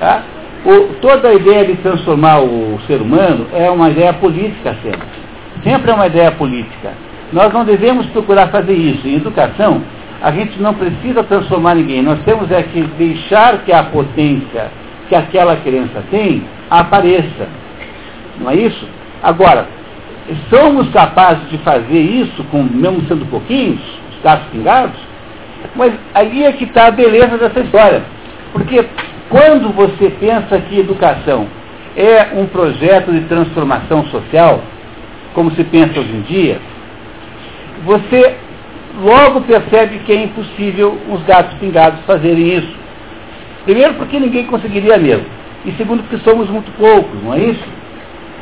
Tá? O, toda a ideia de transformar o ser humano é uma ideia política sempre. Sempre é uma ideia política. Nós não devemos procurar fazer isso. Em educação, a gente não precisa transformar ninguém. Nós temos é que deixar que a potência que aquela criança tem apareça. Não é isso? Agora, somos capazes de fazer isso, com, mesmo sendo pouquinhos, os gatos pingados? Mas aí é que está a beleza dessa história. Porque quando você pensa que educação é um projeto de transformação social, como se pensa hoje em dia, você logo percebe que é impossível os gatos pingados fazerem isso. Primeiro, porque ninguém conseguiria mesmo. E segundo, porque somos muito poucos, não é isso?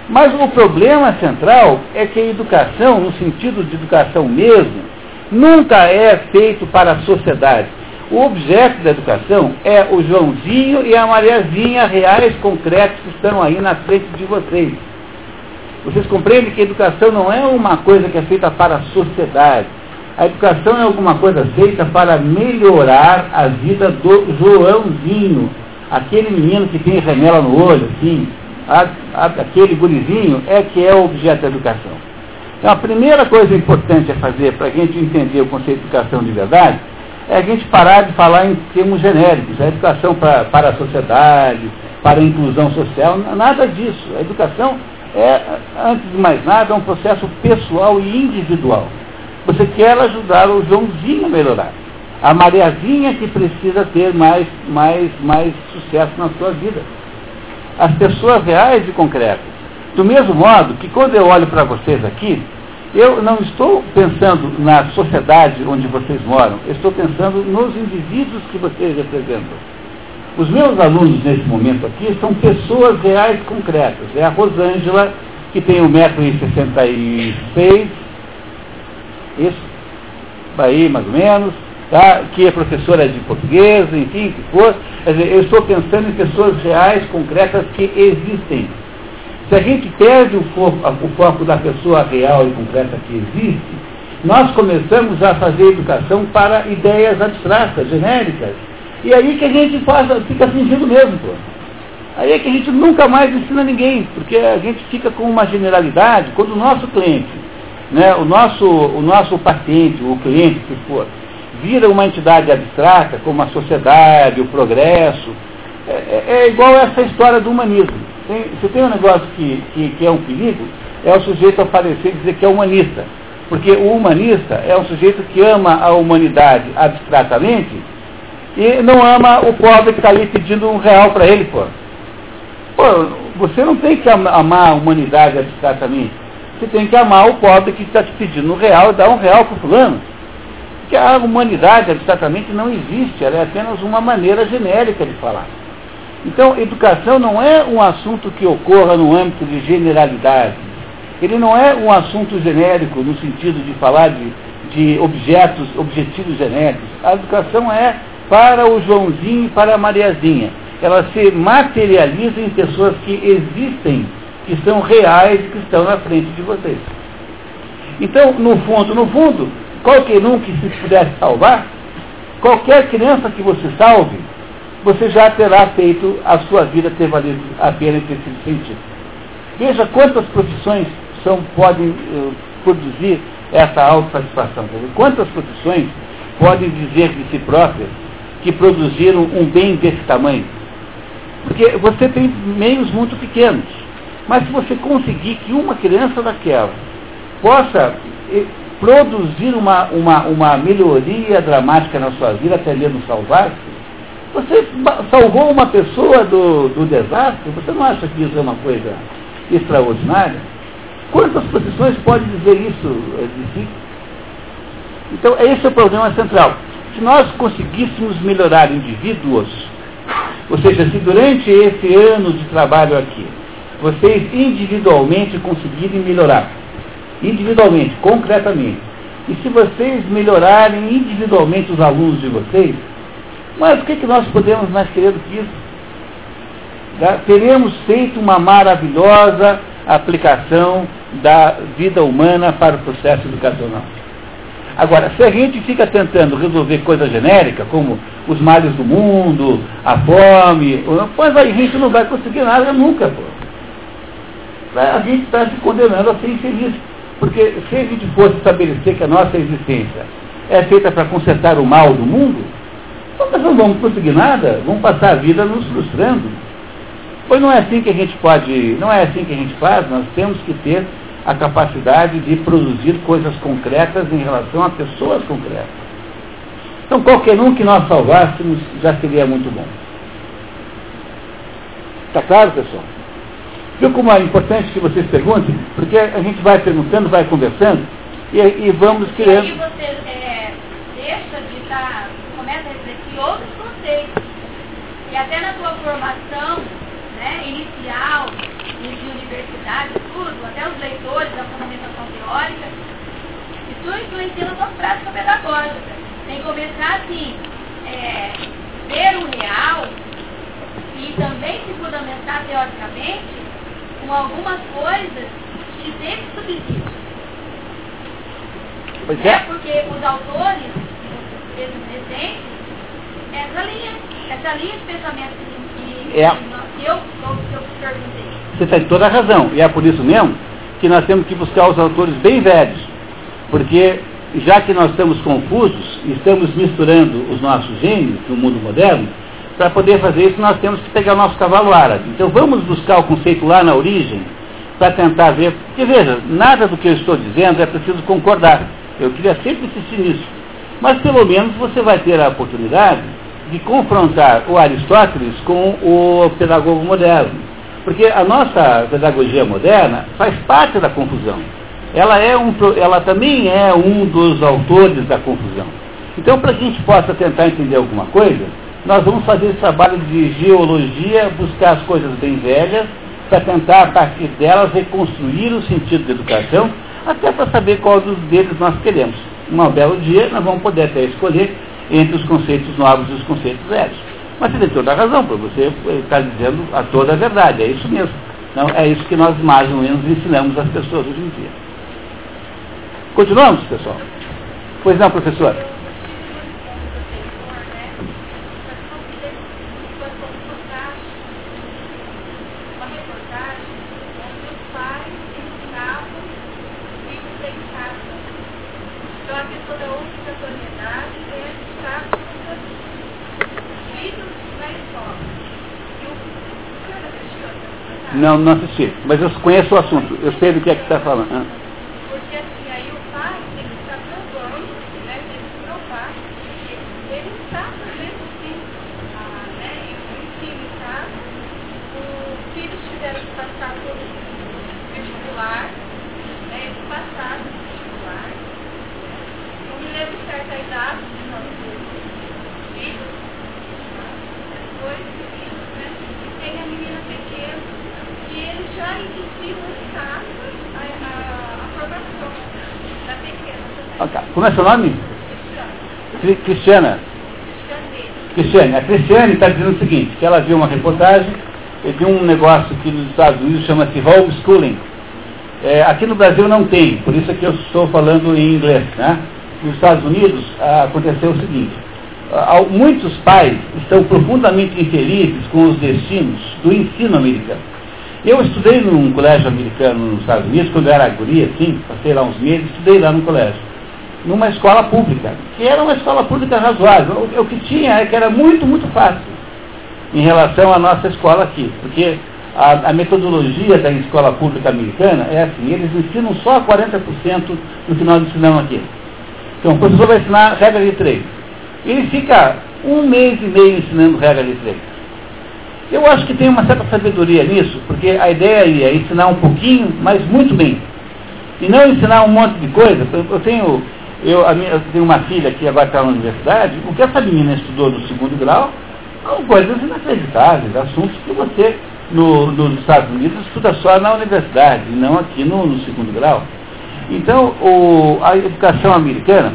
Mas o problema central é que a educação, no sentido de educação mesmo, nunca é feito para a sociedade. O objeto da educação é o Joãozinho e a Mariazinha reais, concretos, que estão aí na frente de vocês. Vocês compreendem que a educação não é uma coisa que é feita para a sociedade. A educação é alguma coisa feita para melhorar a vida do Joãozinho, aquele menino que tem remela no olho, assim, a, a, aquele gurizinho é que é o objeto da educação. Então a primeira coisa importante a fazer para a gente entender o conceito de educação de verdade é a gente parar de falar em termos genéricos, a educação pra, para a sociedade, para a inclusão social, nada disso. A educação é, antes de mais nada, um processo pessoal e individual. Você quer ajudar o Joãozinho a melhorar. A Mariazinha que precisa ter mais, mais, mais sucesso na sua vida. As pessoas reais e concretas. Do mesmo modo que quando eu olho para vocês aqui, eu não estou pensando na sociedade onde vocês moram, eu estou pensando nos indivíduos que vocês representam. Os meus alunos nesse momento aqui são pessoas reais concretas. É a Rosângela, que tem 1,66m, isso, aí mais ou menos, tá? que é professora de português, enfim, que for. Quer dizer, eu estou pensando em pessoas reais, concretas, que existem. Se a gente perde o foco, o foco da pessoa real e concreta que existe, nós começamos a fazer educação para ideias abstratas, genéricas. E aí que a gente fica fingindo mesmo, pô. Aí é que a gente nunca mais ensina ninguém, porque a gente fica com uma generalidade, quando o nosso cliente né, o, nosso, o nosso paciente, o cliente que for, vira uma entidade abstrata, como a sociedade, o progresso, é, é, é igual essa história do humanismo. Tem, se tem um negócio que, que, que, é um perigo, é o sujeito aparecer e dizer que é humanista. Porque o humanista é um sujeito que ama a humanidade abstratamente e não ama o pobre que está ali pedindo um real para ele, pô. Pô, você não tem que amar a humanidade abstratamente. Você tem que amar o pobre que está te pedindo um real e dar um real para o fulano. Porque a humanidade abstratamente não existe, ela é apenas uma maneira genérica de falar. Então, educação não é um assunto que ocorra no âmbito de generalidade. Ele não é um assunto genérico no sentido de falar de, de objetos, objetivos genéricos. A educação é para o Joãozinho e para a Mariazinha. Ela se materializa em pessoas que existem que são reais que estão na frente de vocês. Então, no fundo, no fundo, qualquer um que se pudesse salvar, qualquer criança que você salve, você já terá feito a sua vida ter valido a pena e ter sido sentido. Veja quantas profissões são, podem uh, produzir essa autossatisfação. Quantas profissões podem dizer de si próprias que produziram um bem desse tamanho? Porque você tem meios muito pequenos. Mas se você conseguir que uma criança daquela possa eh, produzir uma, uma, uma melhoria dramática na sua vida, até mesmo salvar-se, você salvou uma pessoa do, do desastre, você não acha que isso é uma coisa extraordinária? Quantas profissões podem dizer isso eh, de si? Então, esse é o problema central. Se nós conseguíssemos melhorar indivíduos, ou seja, se durante esse ano de trabalho aqui, vocês individualmente conseguirem melhorar. Individualmente, concretamente. E se vocês melhorarem individualmente os alunos de vocês, mas o que, que nós podemos mais querer do que isso? Teremos feito uma maravilhosa aplicação da vida humana para o processo educacional. Agora, se a gente fica tentando resolver coisa genérica, como os males do mundo, a fome, pois aí a gente não vai conseguir nada nunca, pô a gente está se condenando a ser infeliz. Porque se a gente fosse estabelecer que a nossa existência é feita para consertar o mal do mundo, então nós não vamos conseguir nada, vamos passar a vida nos frustrando. Pois não é assim que a gente pode, não é assim que a gente faz, nós temos que ter a capacidade de produzir coisas concretas em relação a pessoas concretas. Então qualquer um que nós salvássemos já seria muito bom. Está claro, pessoal? Viu como é importante que vocês perguntem? Porque a gente vai perguntando, vai conversando e, e vamos criando. E aí você é, deixa de estar, começa a refletir outros conceitos. E até na sua formação né, inicial, de universidade, tudo, até os leitores da fundamentação teórica, isso influencia na sua prática pedagógica. Tem que começar assim, é, ver o real e também se fundamentar teoricamente com algumas coisas que sempre subsistem. Pois é. é. Porque os autores desses presentes, essa linha, essa linha de pensamento que, é. que eu, que eu perguntei. Você tem toda a razão. E é por isso mesmo que nós temos que buscar os autores bem velhos. Porque já que nós estamos confusos e estamos misturando os nossos gênios no mundo moderno, para poder fazer isso nós temos que pegar o nosso cavalo árabe. Então vamos buscar o conceito lá na origem para tentar ver. Porque veja, nada do que eu estou dizendo é preciso concordar. Eu queria sempre insistir nisso. Mas pelo menos você vai ter a oportunidade de confrontar o Aristóteles com o pedagogo moderno. Porque a nossa pedagogia moderna faz parte da confusão ela, é um, ela também é um dos autores da confusão. Então, para que a gente possa tentar entender alguma coisa, nós vamos fazer esse trabalho de geologia, buscar as coisas bem velhas, para tentar, a partir delas, reconstruir o sentido da educação, até para saber qual dos deles nós queremos. Um belo dia, nós vamos poder até escolher entre os conceitos novos e os conceitos velhos. Mas você tem toda a razão, porque você está dizendo a toda a verdade, é isso mesmo. Então, é isso que nós mais ou menos ensinamos às pessoas hoje em dia. Continuamos, pessoal? Pois não, professor. Não, não assisti, mas eu conheço o assunto, eu sei do que é que está falando. Como é seu nome? Cristiana. Cristiane. A Cristiane está dizendo o seguinte, que ela viu uma reportagem de um negócio que nos Estados Unidos chama-se homeschooling. É, aqui no Brasil não tem, por isso é que eu estou falando em inglês. Né? Nos Estados Unidos aconteceu o seguinte, muitos pais estão profundamente infelizes com os destinos do ensino americano. Eu estudei num colégio americano nos Estados Unidos, quando eu era guria, assim, passei lá uns meses, estudei lá no colégio numa escola pública, que era uma escola pública razoável. O, o que tinha é que era muito, muito fácil em relação à nossa escola aqui, porque a, a, metodologia da escola pública americana é assim, eles ensinam só 40% do que nós ensinamos aqui. Então, o professor vai ensinar regra de três. Ele fica um mês e meio ensinando regra de três. Eu acho que tem uma certa sabedoria nisso, porque a ideia aí é ensinar um pouquinho, mas muito bem. E não ensinar um monte de coisa. Eu tenho eu, minha, eu tenho uma filha que agora está na universidade, o que essa menina estudou no segundo grau são coisas inacreditáveis, assuntos que você, no, nos Estados Unidos, estuda só na universidade, e não aqui no, no segundo grau. Então, o, a educação americana,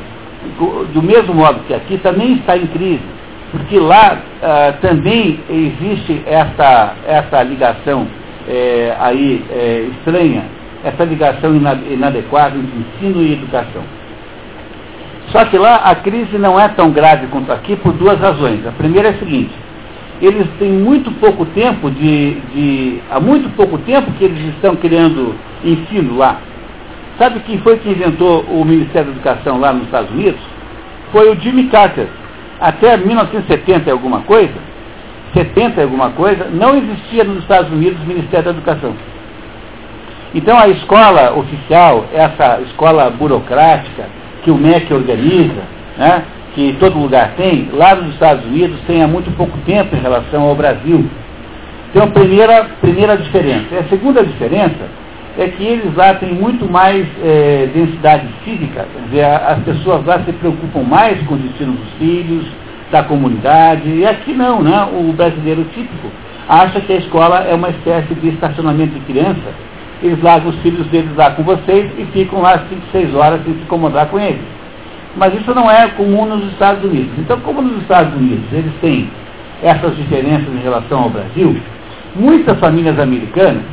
do mesmo modo que aqui, também está em crise, porque lá ah, também existe essa, essa ligação é, aí é, estranha, essa ligação inadequada entre ensino e educação. Só que lá a crise não é tão grave quanto aqui por duas razões. A primeira é a seguinte, eles têm muito pouco tempo de, de. Há muito pouco tempo que eles estão criando ensino lá. Sabe quem foi que inventou o Ministério da Educação lá nos Estados Unidos? Foi o Jimmy Carter. Até 1970 alguma coisa, 70 alguma coisa, não existia nos Estados Unidos o Ministério da Educação. Então a escola oficial, essa escola burocrática, que o MEC organiza, né, que todo lugar tem, lá nos Estados Unidos tem há muito pouco tempo em relação ao Brasil. Então, a primeira, primeira diferença. E a segunda diferença é que eles lá têm muito mais é, densidade cívica, quer dizer, as pessoas lá se preocupam mais com o destino dos filhos, da comunidade, e aqui não, né? o brasileiro típico acha que a escola é uma espécie de estacionamento de criança, eles largam os filhos deles lá com vocês e ficam lá 5, 6 horas sem se incomodar com eles. Mas isso não é comum nos Estados Unidos. Então, como nos Estados Unidos eles têm essas diferenças em relação ao Brasil, muitas famílias americanas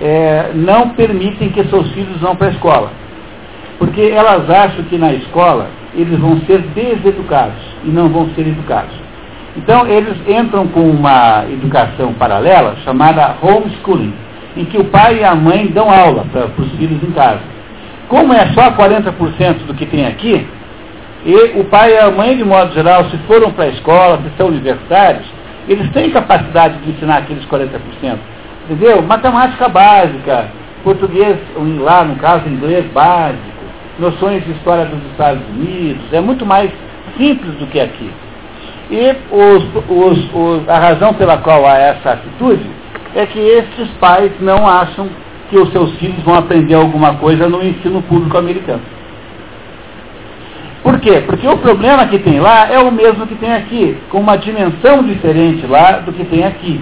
é, não permitem que seus filhos vão para a escola. Porque elas acham que na escola eles vão ser deseducados e não vão ser educados. Então eles entram com uma educação paralela chamada homeschooling, em que o pai e a mãe dão aula para os filhos em casa. Como é só 40% do que tem aqui, e o pai e a mãe, de modo geral, se foram para a escola, se são universitários, eles têm capacidade de ensinar aqueles 40%. Entendeu? Matemática básica, português, lá no caso, inglês básico, noções de história dos Estados Unidos, é muito mais simples do que aqui. E os, os, os, a razão pela qual há essa atitude é que estes pais não acham que os seus filhos vão aprender alguma coisa no ensino público americano. Por quê? Porque o problema que tem lá é o mesmo que tem aqui, com uma dimensão diferente lá do que tem aqui.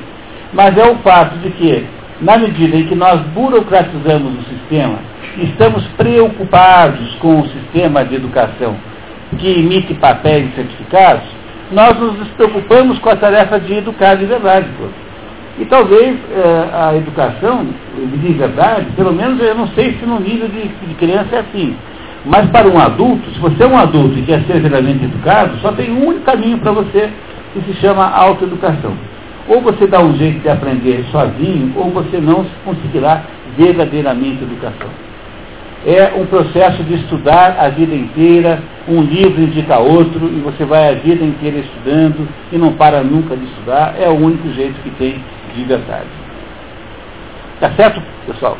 Mas é o fato de que, na medida em que nós burocratizamos o sistema, estamos preocupados com o sistema de educação que emite papéis e certificados, nós nos preocupamos com a tarefa de educar de verdade. E talvez é, a educação de verdade, pelo menos eu não sei se no nível de, de criança é assim, mas para um adulto, se você é um adulto e quer ser verdadeiramente educado, só tem um único caminho para você que se chama autoeducação. Ou você dá um jeito de aprender sozinho, ou você não conseguirá verdadeiramente educação. É um processo de estudar a vida inteira, um livro indica outro, e você vai a vida inteira estudando e não para nunca de estudar. É o único jeito que tem de verdade. Tá certo, pessoal?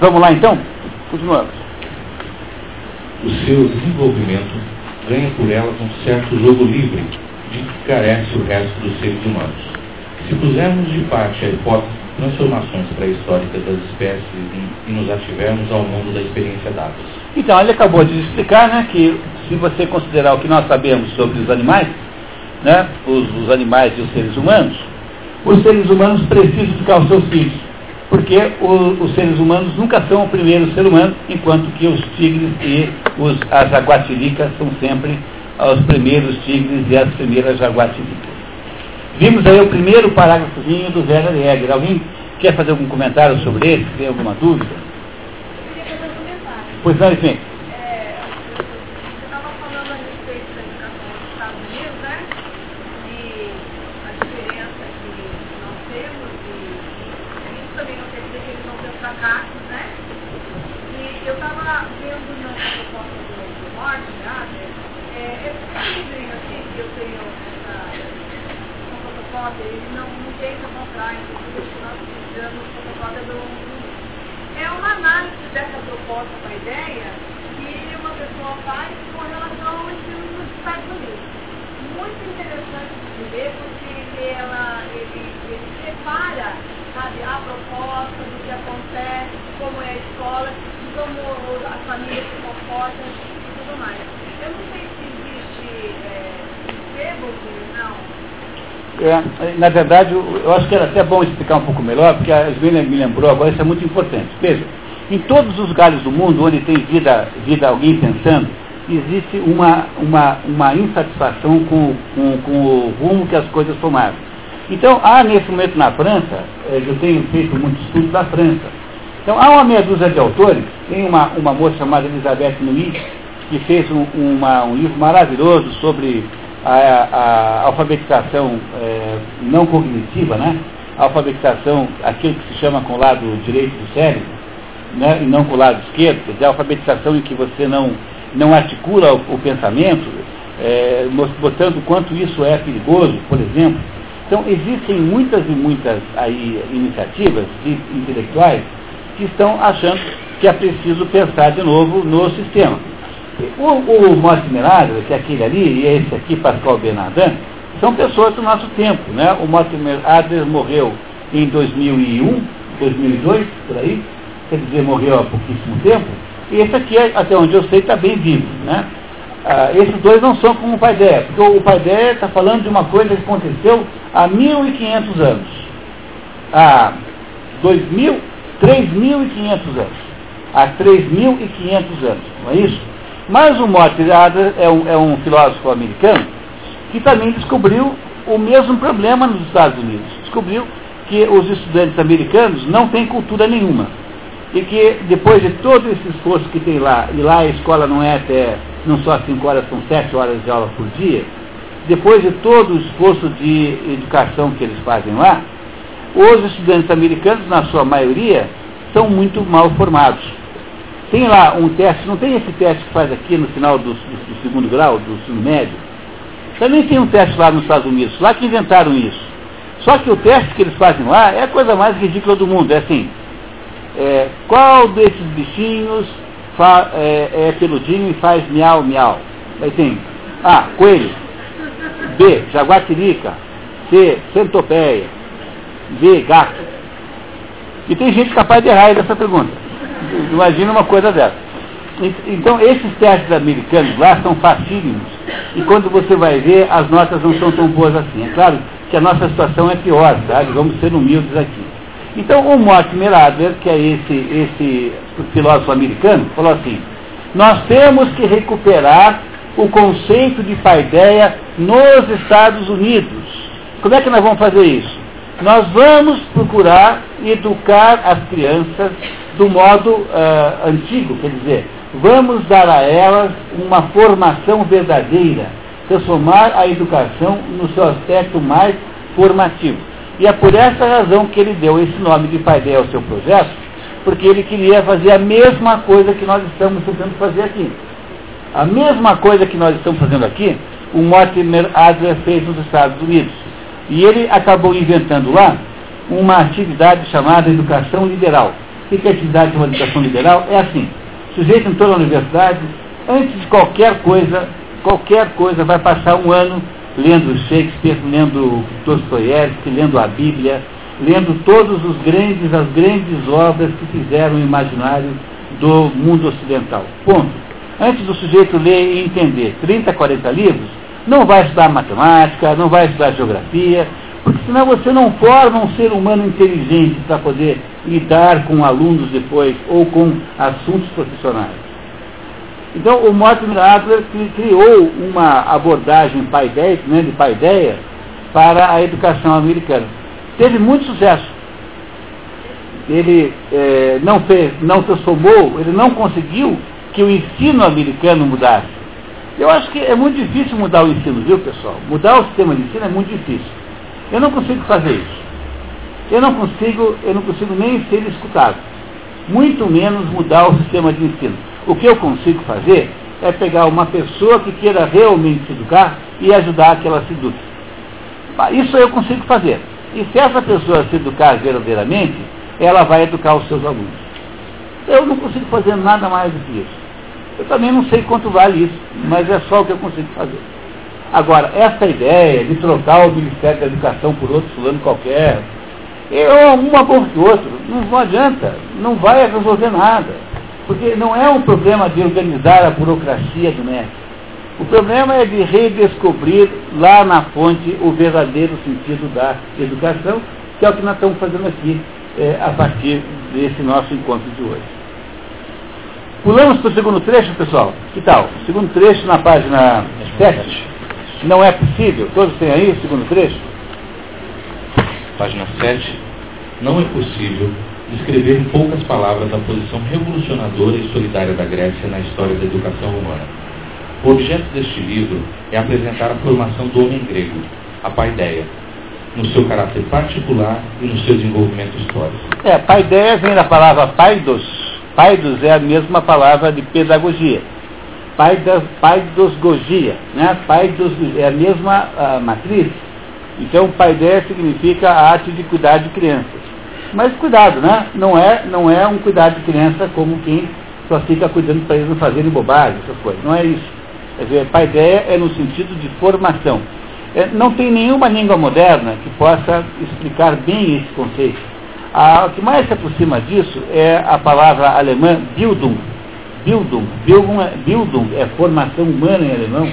Vamos lá então? Continuamos o seu desenvolvimento ganha por elas um certo jogo livre de que carece o resto dos seres humanos. Se pusermos de parte a hipótese de transformações pré-históricas das espécies e, nos ativermos ao mundo da experiência dadas. Então, ele acabou de explicar né, que se você considerar o que nós sabemos sobre os animais, né, os, os animais e os seres humanos, os seres humanos precisam educar os seus filhos porque o, os seres humanos nunca são o primeiro ser humano, enquanto que os tigres e os, as jaguatiricas são sempre os primeiros tigres e as primeiras jaguatiricas. Vimos aí o primeiro parágrafozinho do Werner Egger. Alguém quer fazer algum comentário sobre ele? Tem alguma dúvida? Pois não, enfim. É, na verdade, eu acho que era até bom explicar um pouco melhor, porque a Svena me lembrou agora, isso é muito importante. Veja, em todos os lugares do mundo onde tem vida, vida alguém pensando, existe uma, uma, uma insatisfação com, com, com o rumo que as coisas tomaram. Então, há nesse momento na França, é, eu tenho feito muitos estudos da França, então há uma meia dúzia de autores, tem uma, uma moça chamada Elizabeth Nui, que fez um, uma, um livro maravilhoso sobre a, a alfabetização é, não cognitiva, né? A alfabetização, aquilo que se chama com o lado direito do cérebro, né? e não com o lado esquerdo, quer dizer, a alfabetização em que você não, não articula o, o pensamento, é, botando quanto isso é perigoso, por exemplo. Então, existem muitas e muitas aí, iniciativas de intelectuais que estão achando que é preciso pensar de novo no sistema. O, o Mortimer Adler, que é aquele ali, e esse aqui, Pascal Bernardin, são pessoas do nosso tempo. Né? O Mortimer Adler morreu em 2001, 2002, por aí, quer dizer, morreu há pouquíssimo tempo. E esse aqui, até onde eu sei, está bem vivo. Né? Ah, esses dois não são como o pai dela, porque o pai dela está falando de uma coisa que aconteceu há 1.500 anos. Há 2.000, 3.500 anos. Há 3.500 anos, não é isso? Mas o Adler é um, é um filósofo americano que também descobriu o mesmo problema nos Estados Unidos. Descobriu que os estudantes americanos não têm cultura nenhuma. e que depois de todo esse esforço que tem lá, e lá a escola não é até, não só 5 horas, são 7 horas de aula por dia, depois de todo o esforço de educação que eles fazem lá, os estudantes americanos, na sua maioria, são muito mal formados. Tem lá um teste, não tem esse teste que faz aqui no final do, do, do segundo grau, do ensino médio? Também tem um teste lá nos Estados Unidos, lá que inventaram isso. Só que o teste que eles fazem lá é a coisa mais ridícula do mundo. É assim, é, qual desses bichinhos fa, é, é, peludinho e faz miau, miau? Aí tem A, coelho. B, jaguatirica. C, centopeia. D, gato. E tem gente capaz de errar nessa pergunta. Imagina uma coisa dessa. Então, esses testes americanos lá são facílimos. E quando você vai ver, as notas não são tão boas assim. É claro que a nossa situação é pior, sabe? Vamos ser humildes aqui. Então, o Mortimer Adler, que é esse, esse filósofo americano, falou assim: nós temos que recuperar o conceito de paideia nos Estados Unidos. Como é que nós vamos fazer isso? Nós vamos procurar educar as crianças do modo uh, antigo, quer dizer, vamos dar a elas uma formação verdadeira, transformar a educação no seu aspecto mais formativo. E é por essa razão que ele deu esse nome de paideia ao seu projeto, porque ele queria fazer a mesma coisa que nós estamos tentando fazer aqui. A mesma coisa que nós estamos fazendo aqui, o Mortimer Adler fez nos Estados Unidos. E ele acabou inventando lá uma atividade chamada educação liberal. O que é a atividade de uma educação liberal? É assim, o sujeito entrou na universidade, antes de qualquer coisa, qualquer coisa, vai passar um ano lendo Shakespeare, lendo Dostoiévski, lendo a Bíblia, lendo todos os grandes, as grandes obras que fizeram o imaginário do mundo ocidental. Ponto. Antes do sujeito ler e entender 30, 40 livros, não vai estudar matemática, não vai estudar geografia, porque senão você não forma um ser humano inteligente para poder lidar com alunos depois ou com assuntos profissionais. Então, o Mortimer Adler criou uma abordagem paideia, né, de paideia para a educação americana. Teve muito sucesso. Ele é, não, fez, não transformou, ele não conseguiu que o ensino americano mudasse. Eu acho que é muito difícil mudar o ensino, viu pessoal? Mudar o sistema de ensino é muito difícil. Eu não consigo fazer isso. Eu não consigo, eu não consigo nem ser escutado. Muito menos mudar o sistema de ensino. O que eu consigo fazer é pegar uma pessoa que queira realmente se educar e ajudar que ela se eduque. Isso eu consigo fazer. E se essa pessoa se educar verdadeiramente, ela vai educar os seus alunos. Eu não consigo fazer nada mais do que isso. Eu também não sei quanto vale isso, mas é só o que eu consigo fazer. Agora, essa ideia de trocar o Ministério da Educação por outro fulano qualquer, é uma bom que outro, não, adianta, não vai resolver nada. Porque não é um problema de organizar a burocracia do MEC. O problema é de redescobrir lá na fonte o verdadeiro sentido da educação, que é o que nós estamos fazendo aqui é, a partir desse nosso encontro de hoje. Pulamos para o segundo trecho, pessoal? Que tal? Segundo trecho na página 7. Não é possível. Todos têm aí o segundo trecho? Página 7. Não é possível descrever em poucas palavras a posição revolucionadora e solidária da Grécia na história da educação romana. O objeto deste livro é apresentar a formação do homem grego, a paideia, no seu caráter particular e no seu desenvolvimento histórico. É, paideia vem da palavra paidos, Paidos é a mesma palavra de pedagogia. Paidos, paidosgogia, né? Paidos é a mesma a matriz. Então, paideia significa a arte de cuidar de crianças. Mas cuidado, né? Não é, não é um cuidar de criança como quem só fica cuidando para eles não fazerem bobagem, essas coisas. Não é isso. Quer dizer, paideia é no sentido de formação. É, não tem nenhuma língua moderna que possa explicar bem esse conceito. A, o que mais se aproxima disso é a palavra alemã Bildung. Bildung. Bildung é, Bildung é formação humana em alemão,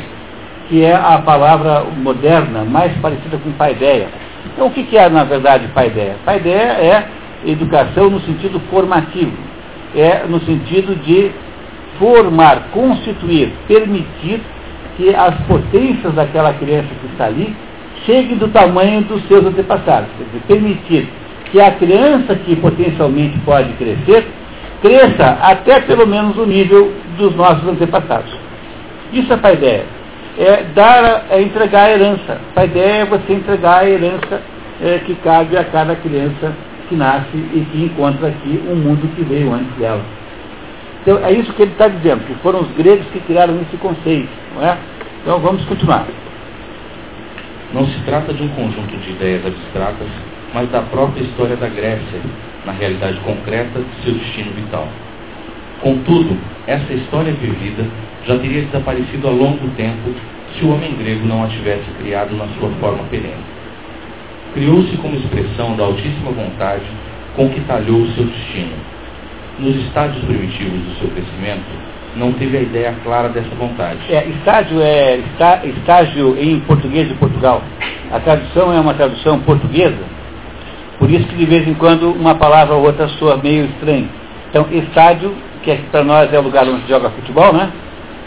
que é a palavra moderna mais parecida com paideia. Então, o que, é, na verdade, paideia? Paideia é educação no sentido formativo. É no sentido de formar, constituir, permitir que as potências daquela criança que está ali cheguem do tamanho dos seus antepassados. Quer dizer, permitir que a criança que potencialmente pode crescer cresça até pelo menos o nível dos nossos antepassados. Isso é paideia. É dar, é entregar a herança. Paideia é você entregar a herança é, que cabe a cada criança que nasce e que encontra aqui um mundo que veio antes dela. Então é isso que ele está dizendo, que foram os gregos que criaram esse conceito, não é? Então vamos continuar. Não se trata de um conjunto de ideias abstratas, mas da própria história da Grécia, na realidade concreta de seu destino vital. Contudo, essa história vivida já teria desaparecido há longo tempo se o homem grego não a tivesse criado na sua forma perene. Criou-se como expressão da altíssima vontade com que talhou o seu destino. Nos estádios primitivos do seu crescimento, não teve a ideia clara dessa vontade. É, estágio é está, estágio em português de Portugal. A tradução é uma tradução portuguesa, por isso que de vez em quando uma palavra ou outra soa meio estranha. Então, estádio, que é, para nós é o lugar onde joga futebol, né?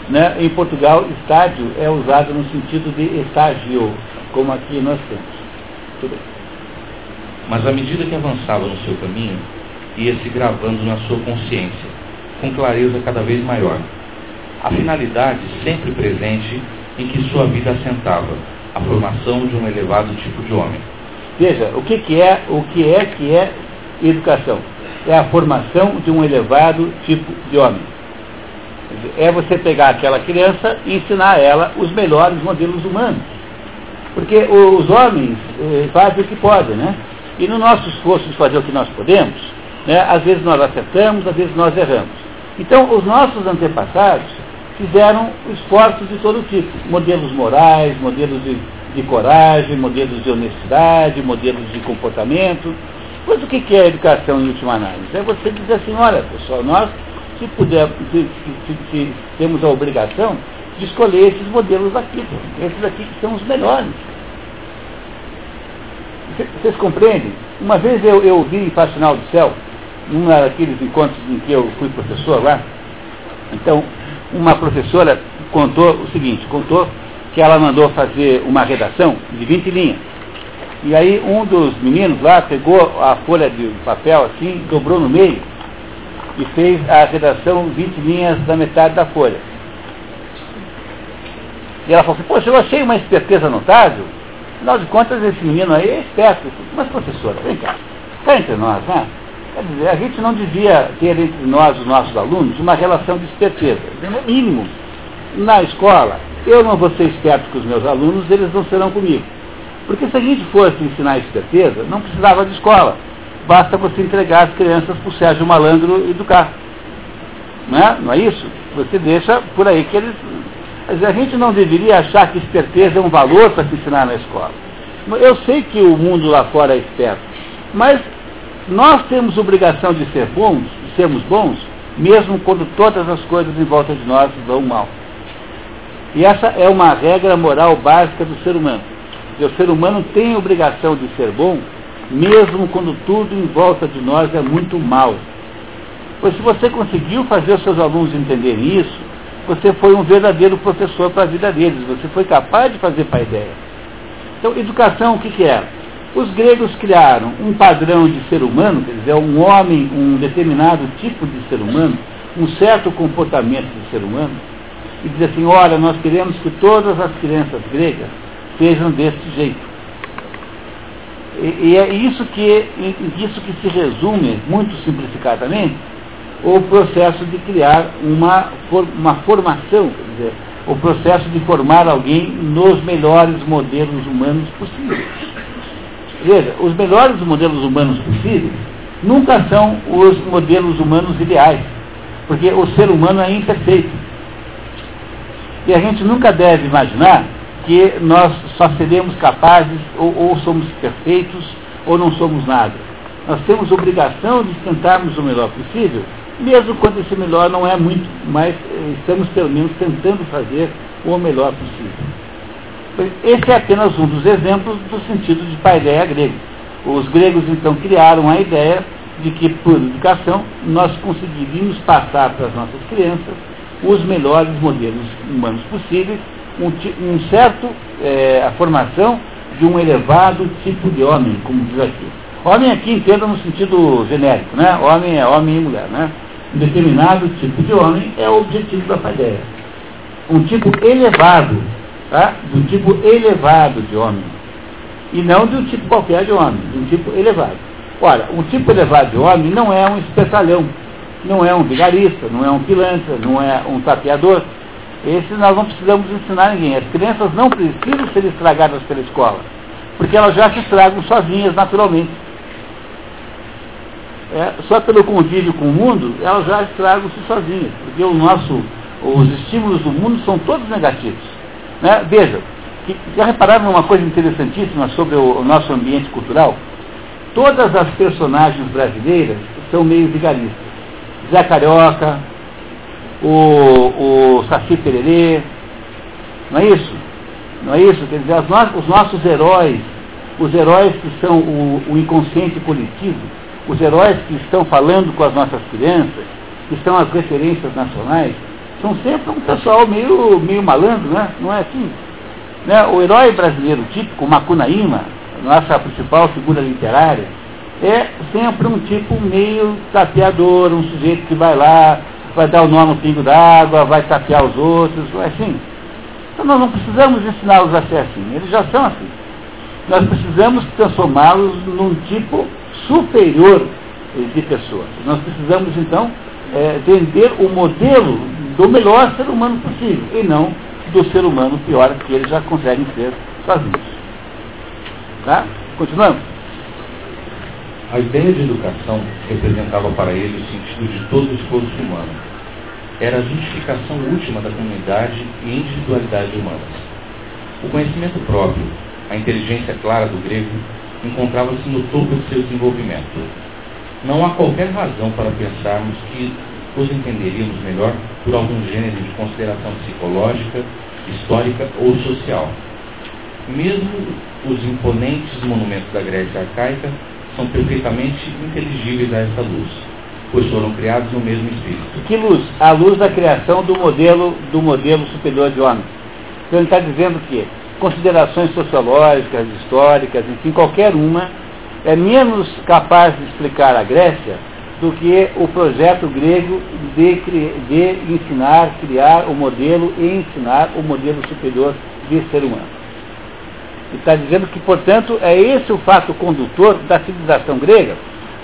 né? Em Portugal, estádio é usado no sentido de estágio, como aqui nós temos. Mas à medida que avançava no seu caminho, ia se gravando na sua consciência, com clareza cada vez maior. A finalidade sempre presente em que sua vida assentava, a formação de um elevado tipo de homem. Veja, o que, que é o que é que é educação? É a formação de um elevado tipo de homem. É você pegar aquela criança e ensinar a ela os melhores modelos humanos. Porque os homens eh, fazem o que podem, né? E no nosso esforço de fazer o que nós podemos, né, às vezes nós acertamos, às vezes nós erramos. Então, os nossos antepassados fizeram esforços de todo tipo, modelos morais, modelos de, de coragem, modelos de honestidade, modelos de comportamento. Mas o que é a educação em última análise? É você dizer assim, olha pessoal, nós se puder, se, se, se temos a obrigação de escolher esses modelos aqui, esses aqui que são os melhores. Vocês compreendem? Uma vez eu, eu vi em Faxinal do Céu, num daqueles encontros em que eu fui professor lá, então uma professora contou o seguinte, contou que ela mandou fazer uma redação de 20 linhas. E aí um dos meninos lá pegou a folha de papel assim, dobrou no meio e fez a redação 20 linhas da metade da folha. E ela falou assim, poxa, eu achei uma esperteza notável. Afinal de contas, esse menino aí é esperto. Mas, professora, vem cá, está entre nós, né? Quer dizer, a gente não devia ter entre nós, os nossos alunos, uma relação de esperteza. No mínimo, na escola, eu não vou ser esperto com os meus alunos, eles não serão comigo. Porque se a gente fosse ensinar esperteza, não precisava de escola. Basta você entregar as crianças para o Sérgio Malandro educar. Não é? não é isso? Você deixa por aí que eles a gente não deveria achar que esperteza é um valor para se ensinar na escola. Eu sei que o mundo lá fora é esperto, mas nós temos obrigação de ser bons, de sermos bons, mesmo quando todas as coisas em volta de nós vão mal. E essa é uma regra moral básica do ser humano. O ser humano tem a obrigação de ser bom, mesmo quando tudo em volta de nós é muito mal. Pois se você conseguiu fazer os seus alunos entenderem isso, você foi um verdadeiro professor para a vida deles, você foi capaz de fazer para a ideia. Então, educação, o que, que é? Os gregos criaram um padrão de ser humano, quer dizer, um homem, um determinado tipo de ser humano, um certo comportamento de ser humano, e dizer assim, olha, nós queremos que todas as crianças gregas sejam desse jeito. E, e é isso que, isso que se resume, muito simplificadamente, o processo de criar uma, uma formação, quer dizer, o processo de formar alguém nos melhores modelos humanos possíveis. Veja, os melhores modelos humanos possíveis nunca são os modelos humanos ideais, porque o ser humano é imperfeito. E a gente nunca deve imaginar que nós só seremos capazes, ou, ou somos perfeitos, ou não somos nada. Nós temos obrigação de tentarmos o melhor possível, mesmo quando esse melhor não é muito, mas eh, estamos pelo menos tentando fazer o melhor possível. Esse é apenas um dos exemplos do sentido de paideia grego. Os gregos então criaram a ideia de que por educação nós conseguiríamos passar para as nossas crianças os melhores modelos humanos possíveis, um, um certo, é, a formação de um elevado tipo de homem, como diz aqui. Homem aqui entenda no sentido genérico, né? Homem é homem e mulher, né? Um determinado tipo de homem é o objetivo da paideia. Um tipo elevado, tá? um tipo elevado de homem. E não de um tipo qualquer de homem, de um tipo elevado. Ora, um tipo elevado de homem não é um espetalhão, não é um vigarista, não é um pilantra, não é um tapeador. Esse nós não precisamos ensinar ninguém. As crianças não precisam ser estragadas pela escola, porque elas já se estragam sozinhas naturalmente. É, só pelo convívio com o mundo, elas já estragam-se sozinhas, porque o nosso, os estímulos do mundo são todos negativos. Né? Veja, que, já repararam numa coisa interessantíssima sobre o, o nosso ambiente cultural? Todas as personagens brasileiras são meio vigaristas. Zé Carioca, o, o Saci Pererê, não é isso? Não é isso? Quer dizer, os nossos heróis, os heróis que são o, o, inconsciente coletivo, os heróis que estão falando com as nossas crianças, que são as referências nacionais, são sempre um pessoal meio, meio malandro, né? não é assim? Né? O herói brasileiro típico, Macunaíma, nossa principal figura literária, é sempre um tipo meio tapeador, um sujeito que vai lá, vai dar o nó no pingo d'água, vai tapear os outros, é assim. Então nós não precisamos ensiná-los a ser assim, eles já são assim. Nós precisamos transformá-los num tipo superior de pessoas. Nós precisamos, então, é, vender o modelo do melhor ser humano possível, e não do ser humano pior que eles já conseguem ser sozinhos. Tá? Continuamos. A ideia de educação representava para ele o sentido de todo esforço humano. Era a justificação última da comunidade e individualidade humanas. O conhecimento próprio, a inteligência clara do grego, encontrava-se no topo de seu desenvolvimento. Não há qualquer razão para pensarmos que os entenderíamos melhor por algum gênero de consideração psicológica, histórica ou social. Mesmo os imponentes monumentos da Grécia arcaica são perfeitamente inteligíveis a essa luz, pois foram criados no mesmo espírito. Que luz? A luz da criação do modelo, do modelo superior de homem. Então ele está dizendo que considerações sociológicas, históricas, enfim, qualquer uma, é menos capaz de explicar a Grécia do que o projeto grego de, de ensinar, criar o modelo e ensinar o modelo superior de ser humano. Ele está dizendo que, portanto, é esse o fato condutor da civilização grega.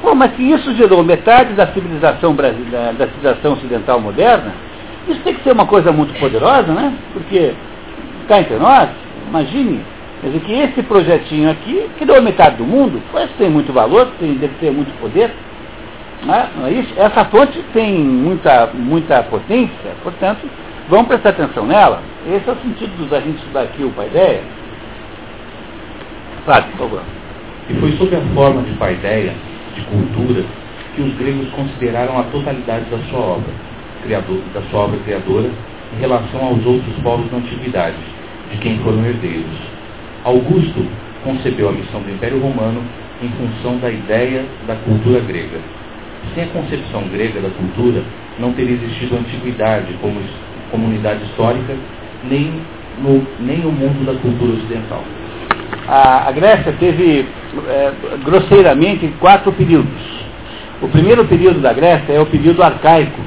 Bom, mas se isso gerou metade da civilização brasileira, da civilização ocidental moderna, isso tem que ser uma coisa muito poderosa, né? Porque cá entre nós, imagine, quer dizer, que esse projetinho aqui criou metade do mundo, pois tem muito valor, tem, deve ter muito poder. Né? Não é isso? Essa fonte tem muita, muita potência, portanto, vamos prestar atenção nela. Esse é o sentido da gente estudar aqui o Paideia Fábio, por favor. E foi sob a forma de paideia, de cultura, que os gregos consideraram a totalidade da sua obra, criador, da sua obra criadora, em relação aos outros povos da antiguidade, de quem foram herdeiros. Augusto concebeu a missão do Império Romano em função da ideia da cultura grega. Sem a concepção grega da cultura, não teria existido a antiguidade como comunidade histórica, nem, no, nem o mundo da cultura ocidental a, a Grécia teve, é, grosseiramente, quatro períodos. O primeiro período da Grécia é o período arcaico,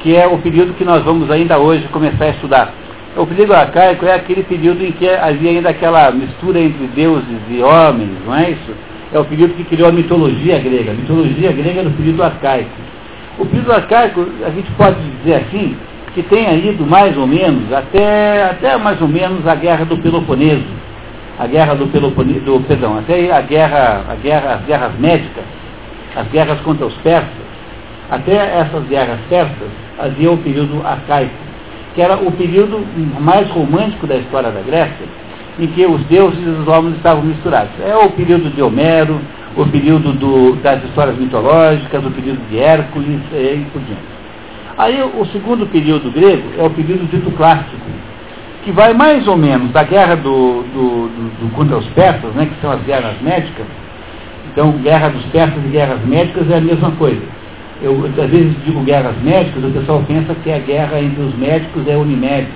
que é o período que nós vamos ainda hoje começar a estudar. O período arcaico é aquele período em que havia ainda aquela mistura entre deuses e homens, não é isso? É o período que criou a mitologia grega. A mitologia grega no período arcaico. O período arcaico, a gente pode dizer assim, que tenha ido mais ou menos até, até mais ou menos a guerra do Peloponeso a guerra do Peloponeso, do, perdão, até a guerra, a guerra, as guerras médicas, as guerras contra os persas, até essas guerras persas havia o período arcaico, que era o período mais romântico da história da Grécia, em que os deuses e os homens estavam misturados. É o período de Homero, o período do, das histórias mitológicas, o período de Hércules e por diante. Aí o segundo período grego é o período dito clássico, que vai mais ou menos da guerra do, do, do, do, contra os persas, né, que são as guerras médicas. Então, guerra dos persas e guerras médicas é a mesma coisa. Eu, às vezes, digo guerras médicas, o pessoal pensa que a guerra entre os médicos é Unimed.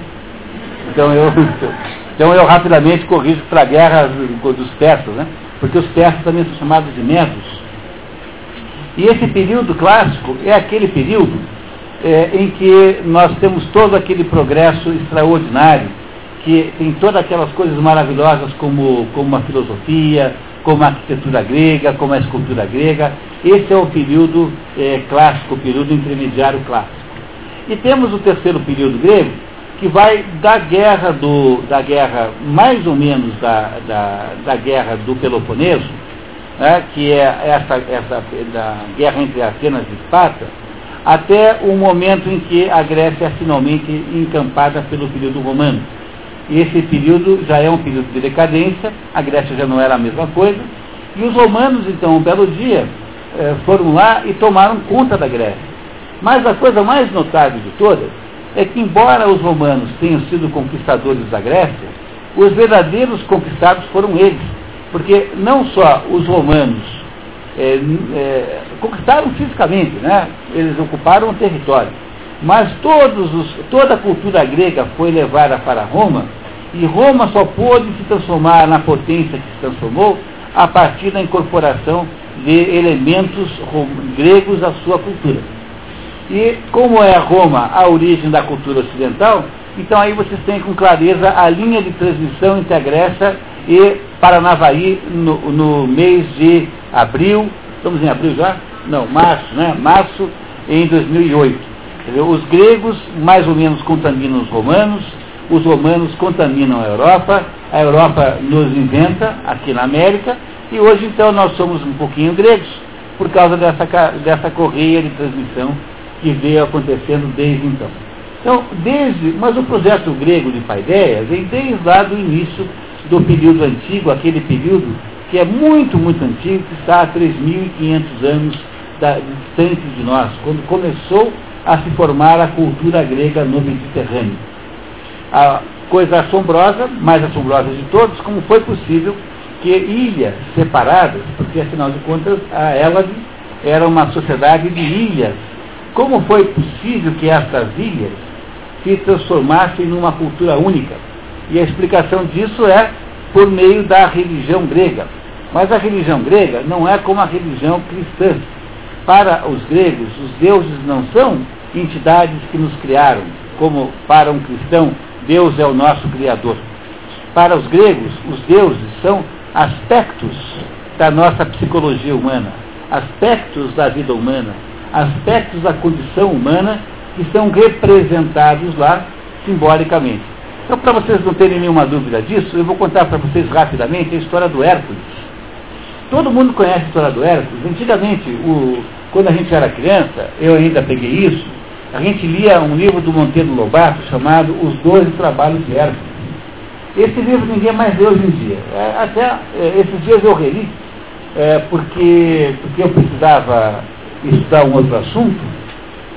Então, eu, <laughs> então, eu rapidamente corrijo para a guerra dos persas, né, porque os persas também são chamados de medos. E esse período clássico é aquele período é, em que nós temos todo aquele progresso extraordinário, que tem todas aquelas coisas maravilhosas como, como a filosofia, como a arquitetura grega, como a escultura grega. Esse é o período é, clássico, o período intermediário clássico. E temos o terceiro período grego, que vai da guerra do, da guerra mais ou menos da, da, da guerra do Peloponeso, né, que é essa, essa da guerra entre Atenas e Esparta, até o momento em que a Grécia é finalmente encampada pelo período romano. E esse período já é um período de decadência, a Grécia já não era a mesma coisa, e os romanos, então, um belo dia, eh, foram lá e tomaram conta da Grécia. Mas a coisa mais notável de todas é que, embora os romanos tenham sido conquistadores da Grécia, os verdadeiros conquistados foram eles. Porque não só os romanos é, é, conquistaram fisicamente, né? eles ocuparam o território, mas os, toda a cultura grega foi levada para Roma, e Roma só pôde se transformar na potência que se transformou a partir da incorporação de elementos gregos à sua cultura. E como é Roma a origem da cultura ocidental, então aí vocês têm com clareza a linha de transmissão entre a Grécia e Paranavaí no, no mês de abril, estamos em abril já? Não, março, né? Março em 2008. Os gregos mais ou menos contaminam os romanos, os romanos contaminam a Europa, a Europa nos inventa aqui na América, e hoje então nós somos um pouquinho gregos, por causa dessa, dessa correia de transmissão que veio acontecendo desde então. Então, desde, mas o projeto grego de Paideia vem desde lá do início do período antigo, aquele período que é muito, muito antigo, que está a 3.500 anos da, distante de nós, quando começou a se formar a cultura grega no Mediterrâneo. A coisa assombrosa, mais assombrosa de todos, como foi possível que ilhas separadas, porque afinal de contas a Hélade era uma sociedade de ilhas como foi possível que estas ilhas se transformassem numa cultura única? E a explicação disso é por meio da religião grega. Mas a religião grega não é como a religião cristã. Para os gregos, os deuses não são entidades que nos criaram, como para um cristão, Deus é o nosso Criador. Para os gregos, os deuses são aspectos da nossa psicologia humana, aspectos da vida humana, aspectos da condição humana que são representados lá simbolicamente. Então, para vocês não terem nenhuma dúvida disso, eu vou contar para vocês rapidamente a história do Hércules. Todo mundo conhece a história do Hércules. Antigamente, o, quando a gente era criança, eu ainda peguei isso, a gente lia um livro do Monteiro Lobato chamado Os Doze Trabalhos de Hércules. Esse livro ninguém mais lê hoje em dia. É, até é, esses dias eu reli, é, porque, porque eu precisava estudar um outro assunto,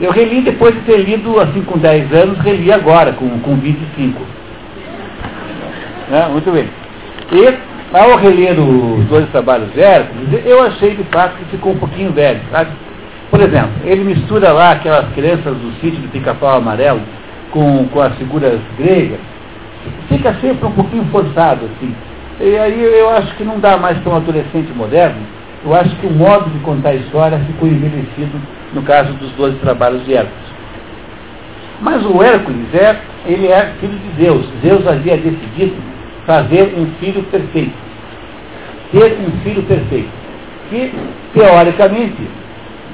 eu reli depois de ter lido assim com 10 anos, reli agora, com, com 25. É, muito bem. E ao reler os dois trabalhos Hércules, eu achei de fato que ficou um pouquinho velho, sabe? Por exemplo, ele mistura lá aquelas crianças do sítio do pica-pau amarelo com, com as figuras gregas, fica sempre um pouquinho forçado, assim. E aí eu acho que não dá mais para um adolescente moderno eu acho que o modo de contar a história ficou envelhecido no caso dos doze trabalhos de Hércules. Mas o Hércules é, ele é filho de Zeus. Zeus havia decidido fazer um filho perfeito. Ter um filho perfeito. Que, teoricamente,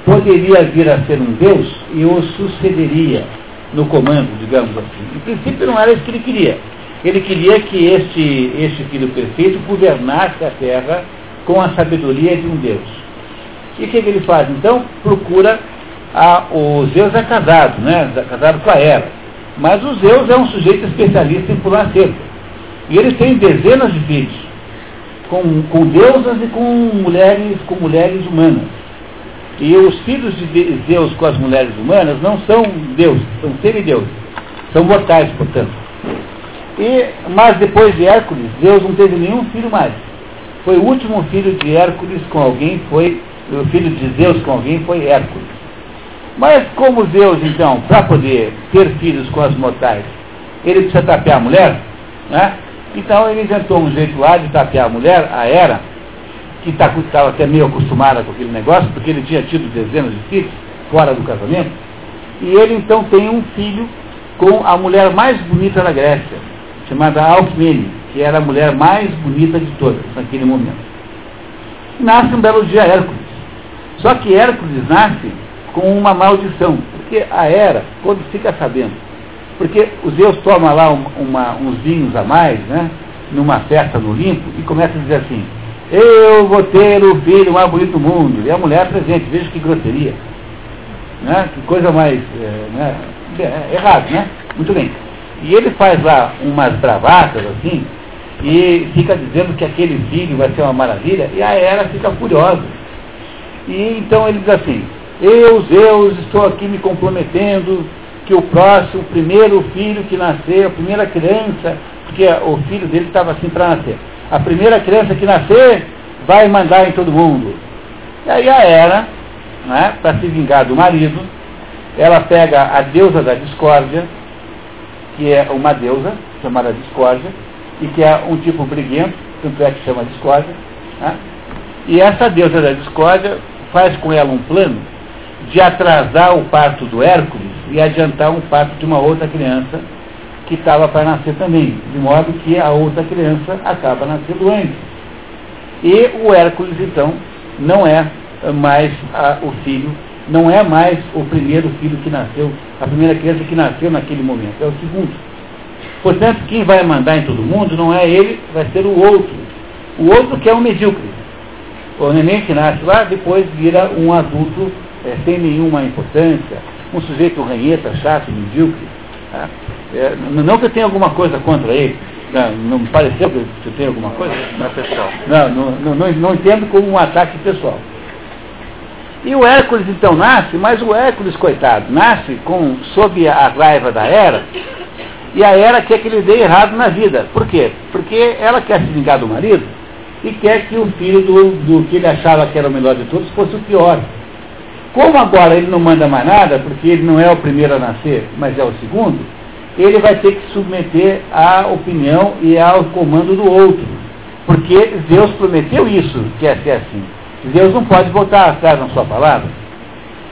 poderia vir a ser um Deus e o sucederia no comando, digamos assim. Em princípio não era isso que ele queria. Ele queria que este, este filho perfeito governasse a terra com a sabedoria de um Deus. E o que, que ele faz? Então, procura a, o Zeus é casado, né? Casado com a Hera. Mas o Zeus é um sujeito especialista em pular cerca. E ele tem dezenas de filhos, com, com deusas e com mulheres, com mulheres humanas. E os filhos de Zeus com as mulheres humanas não são deuses, são semideuses. São mortais, portanto. E, mas depois de Hércules, Deus não teve nenhum filho mais. Foi o último filho de Hércules com alguém, foi o filho de Zeus com alguém foi Hércules. Mas como Zeus, então, para poder ter filhos com as mortais, ele precisa tapear a mulher, né? Então ele inventou um jeito lá de tapear a mulher, a Hera, que estava tá, até meio acostumada com aquele negócio, porque ele tinha tido dezenas de filhos fora do casamento. E ele então tem um filho com a mulher mais bonita da Grécia, chamada Alcmene, que era a mulher mais bonita de todas naquele momento. Nasce um belo dia Hércules. Só que Hércules nasce com uma maldição, porque a Hera, quando fica sabendo, porque os Zeus toma lá uma, uns vinhos a mais, né, numa festa no Olimpo, e começa a dizer assim, eu vou ter o filho mais bonito do mundo, e a mulher presente, veja que grosseria. Né, que coisa mais é, né, é, errado, né? Muito bem. E ele faz lá umas bravatas assim, e fica dizendo que aquele filho vai ser uma maravilha, e a Hera fica furiosa. E então ele diz assim, eu, Zeus, estou aqui me comprometendo que o próximo, o primeiro filho que nascer, a primeira criança, porque o filho dele estava assim para nascer, a primeira criança que nascer vai mandar em todo mundo. E aí a Hera, né, para se vingar do marido, ela pega a deusa da discórdia, que é uma deusa chamada discórdia, e que é um tipo briguento, tanto é que chama discórdia, né? e essa deusa da discórdia faz com ela um plano de atrasar o parto do Hércules e adiantar um parto de uma outra criança que estava para nascer também, de modo que a outra criança acaba nascendo antes. E o Hércules, então, não é mais a, o filho, não é mais o primeiro filho que nasceu, a primeira criança que nasceu naquele momento, é o segundo. Portanto, quem vai mandar em todo mundo não é ele, vai ser o outro. O outro que é um medíocre. O neném que nasce lá, depois vira um adulto é, sem nenhuma importância, um sujeito ranheta, chato, medíocre. Tá? É, não que eu tenha alguma coisa contra ele, não, não me pareceu que eu tenho alguma coisa? Não é pessoal. Não, não, não, não entendo como um ataque pessoal. E o Hércules então nasce, mas o Hércules, coitado, nasce com, sob a raiva da Hera, e a Hera quer que ele dê errado na vida. Por quê? Porque ela quer se vingar do marido e quer que o filho do, do que ele achava que era o melhor de todos fosse o pior. Como agora ele não manda mais nada, porque ele não é o primeiro a nascer, mas é o segundo, ele vai ter que submeter à opinião e ao comando do outro. Porque Deus prometeu isso, que é ser assim. Deus não pode voltar atrás na sua palavra.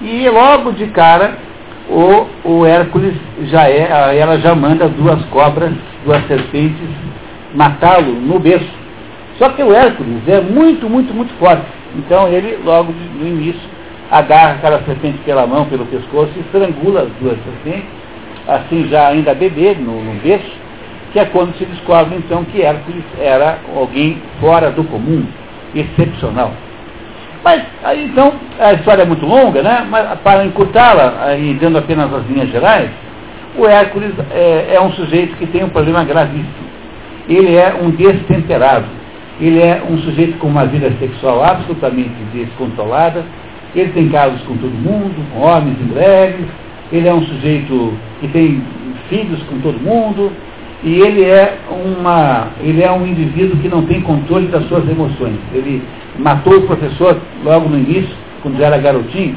E logo de cara, o, o Hércules já é, ela já manda duas cobras, duas serpentes, matá-lo no berço. Só que o Hércules é muito, muito, muito forte. Então ele, logo no início, agarra aquela serpente pela mão, pelo pescoço e estrangula as duas serpentes, assim já ainda bebê no, no berço, que é quando se descobre então que Hércules era alguém fora do comum, excepcional. Mas, aí, então, a história é muito longa, né? Mas para encurtá-la, e dando apenas as linhas gerais, o Hércules é, é, um sujeito que tem um problema gravíssimo. Ele é um destemperado. Ele é um sujeito com uma vida sexual absolutamente descontrolada. Ele tem casos com todo mundo, com homens e mulheres. Ele é um sujeito que tem filhos com todo mundo. E ele é, uma, ele é um indivíduo que não tem controle das suas emoções. Ele matou o professor logo no início, quando era garotinho,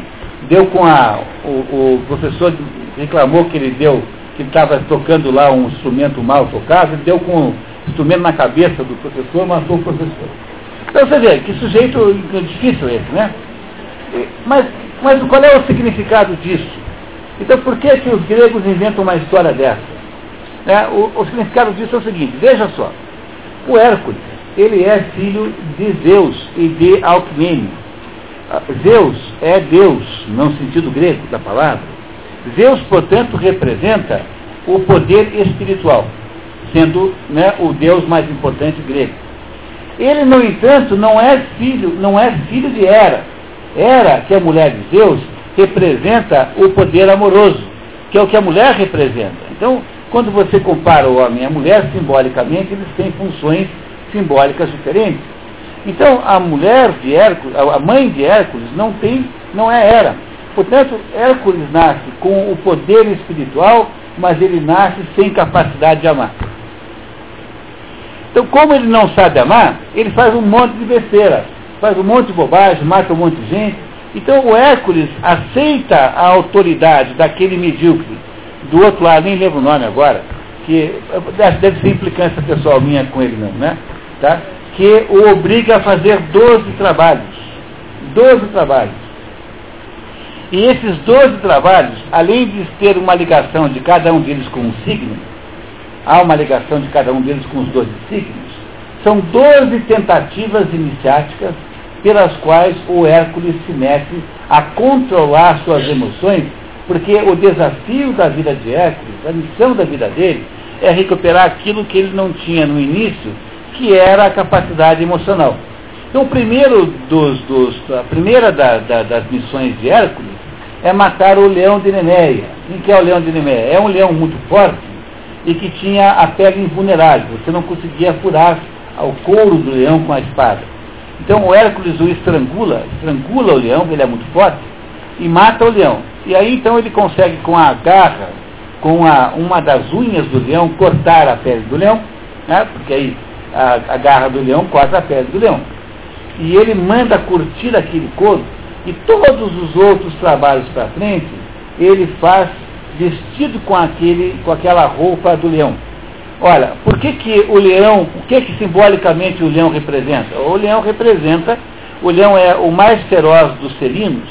deu com a. O, o professor reclamou que ele deu, que estava tocando lá um instrumento mal tocado, ele deu com o instrumento na cabeça do professor, matou o professor. Então você vê, que sujeito difícil esse, né? Mas, mas qual é o significado disso? Então por que, que os gregos inventam uma história dessa? É, o, o significado disso é o seguinte, veja só, o Hércules, ele é filho de Zeus e de Alcmene. Ah, Zeus é Deus, no sentido grego da palavra. Zeus, portanto, representa o poder espiritual, sendo né, o Deus mais importante grego. Ele, no entanto, não é filho, não é filho de Hera. Hera, que a mulher de Zeus, representa o poder amoroso, que é o que a mulher representa. Então, quando você compara o homem e a mulher, simbolicamente, eles têm funções simbólicas diferentes. Então, a mulher de Hércules, a mãe de Hércules, não tem, não é Hera. Portanto, Hércules nasce com o poder espiritual, mas ele nasce sem capacidade de amar. Então, como ele não sabe amar, ele faz um monte de besteira, faz um monte de bobagem, mata um monte de gente. Então, o Hércules aceita a autoridade daquele medíocre. Do outro lado, nem lembro o nome agora, que deve ser implicância pessoal minha com ele não, né? tá? que o obriga a fazer 12 trabalhos. 12 trabalhos. E esses 12 trabalhos, além de ter uma ligação de cada um deles com um signo, há uma ligação de cada um deles com os 12 signos, são 12 tentativas iniciáticas pelas quais o Hércules se mete a controlar suas emoções, porque o desafio da vida de Hércules, a missão da vida dele, é recuperar aquilo que ele não tinha no início, que era a capacidade emocional. Então, o primeiro dos, dos a primeira da, da, das missões de Hércules é matar o leão de Nemeia. Quem que é o leão de Nemeia? É um leão muito forte e que tinha a pele invulnerável. Você não conseguia furar o couro do leão com a espada. Então o Hércules o estrangula, estrangula o leão, ele é muito forte, e mata o leão. E aí então ele consegue com a garra, com a, uma das unhas do leão, cortar a pele do leão, né? porque aí a, a garra do leão corta a pele do leão. E ele manda curtir aquele couro e todos os outros trabalhos para frente, ele faz vestido com, aquele, com aquela roupa do leão. Olha, por que, que o leão, o que, que simbolicamente o leão representa? O leão representa, o leão é o mais feroz dos felinos,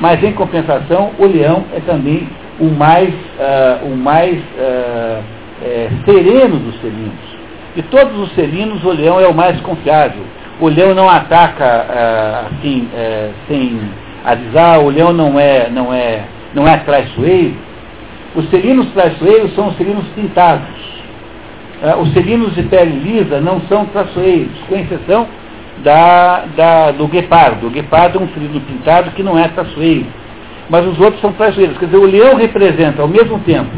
mas em compensação o leão é também o mais, uh, o mais uh, é, sereno dos felinos. De todos os felinos, o leão é o mais confiável o leão não ataca ah, assim, é, sem avisar, o leão não é, não é, não é traiçoeiro. Os felinos traiçoeiros são os felinos pintados. Ah, os felinos de pele lisa não são traiçoeiros, com exceção da, da, do guepardo. O guepardo é um felino pintado que não é traiçoeiro. Mas os outros são traiçoeiros. Quer dizer, o leão representa ao mesmo tempo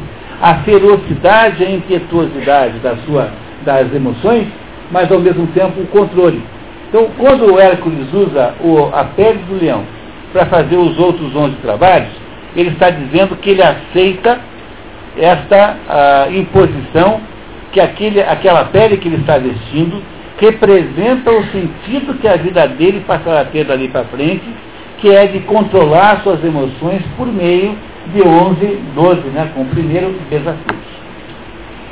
a ferocidade e a impetuosidade da sua, das emoções, mas ao mesmo tempo o controle. Então, quando o Hércules usa o, a pele do leão para fazer os outros 11 trabalhos, ele está dizendo que ele aceita esta a, imposição que aquele, aquela pele que ele está vestindo representa o sentido que a vida dele passará a ter dali para frente, que é de controlar suas emoções por meio de 11, 12, né, com o primeiro desafio.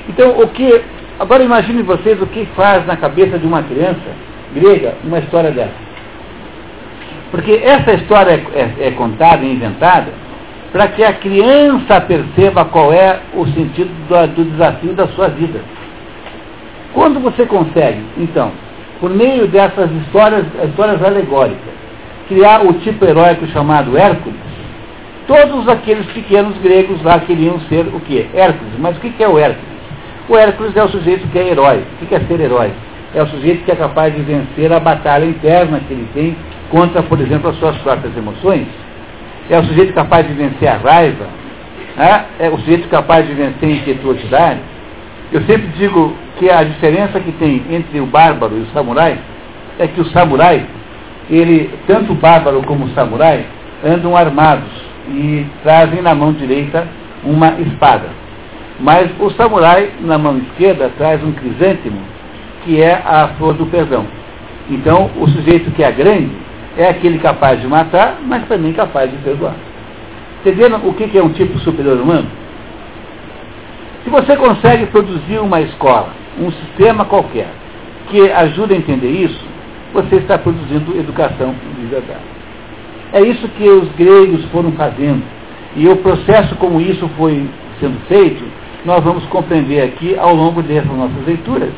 Então, o que. Agora imagine vocês o que faz na cabeça de uma criança grega uma história dessa. Porque essa história é, é, é contada e inventada para que a criança perceba qual é o sentido do, do desafio da sua vida. Quando você consegue, então, por meio dessas histórias, histórias alegóricas, criar o tipo heróico chamado Hércules, todos aqueles pequenos gregos lá queriam ser o quê? Hércules. Mas o que é o Hércules? O Hércules é o sujeito que é herói. O que é ser herói? é o sujeito que é capaz de vencer a batalha interna que ele tem contra, por exemplo, as suas próprias emoções. É o sujeito capaz de vencer a raiva. É o sujeito capaz de vencer a impetuosidade. Eu sempre digo que a diferença que tem entre o bárbaro e o samurai é que o samurai, ele, tanto o bárbaro como o samurai, andam armados e trazem na mão direita uma espada. Mas o samurai, na mão esquerda, traz um crisântemo que é a flor do perdão. Então, o sujeito que é grande é aquele capaz de matar, mas também capaz de perdoar. Entenderam o que é um tipo superior humano? Se você consegue produzir uma escola, um sistema qualquer, que ajude a entender isso, você está produzindo educação de verdade. É isso que os gregos foram fazendo. E o processo como isso foi sendo feito, nós vamos compreender aqui ao longo dessas nossas leituras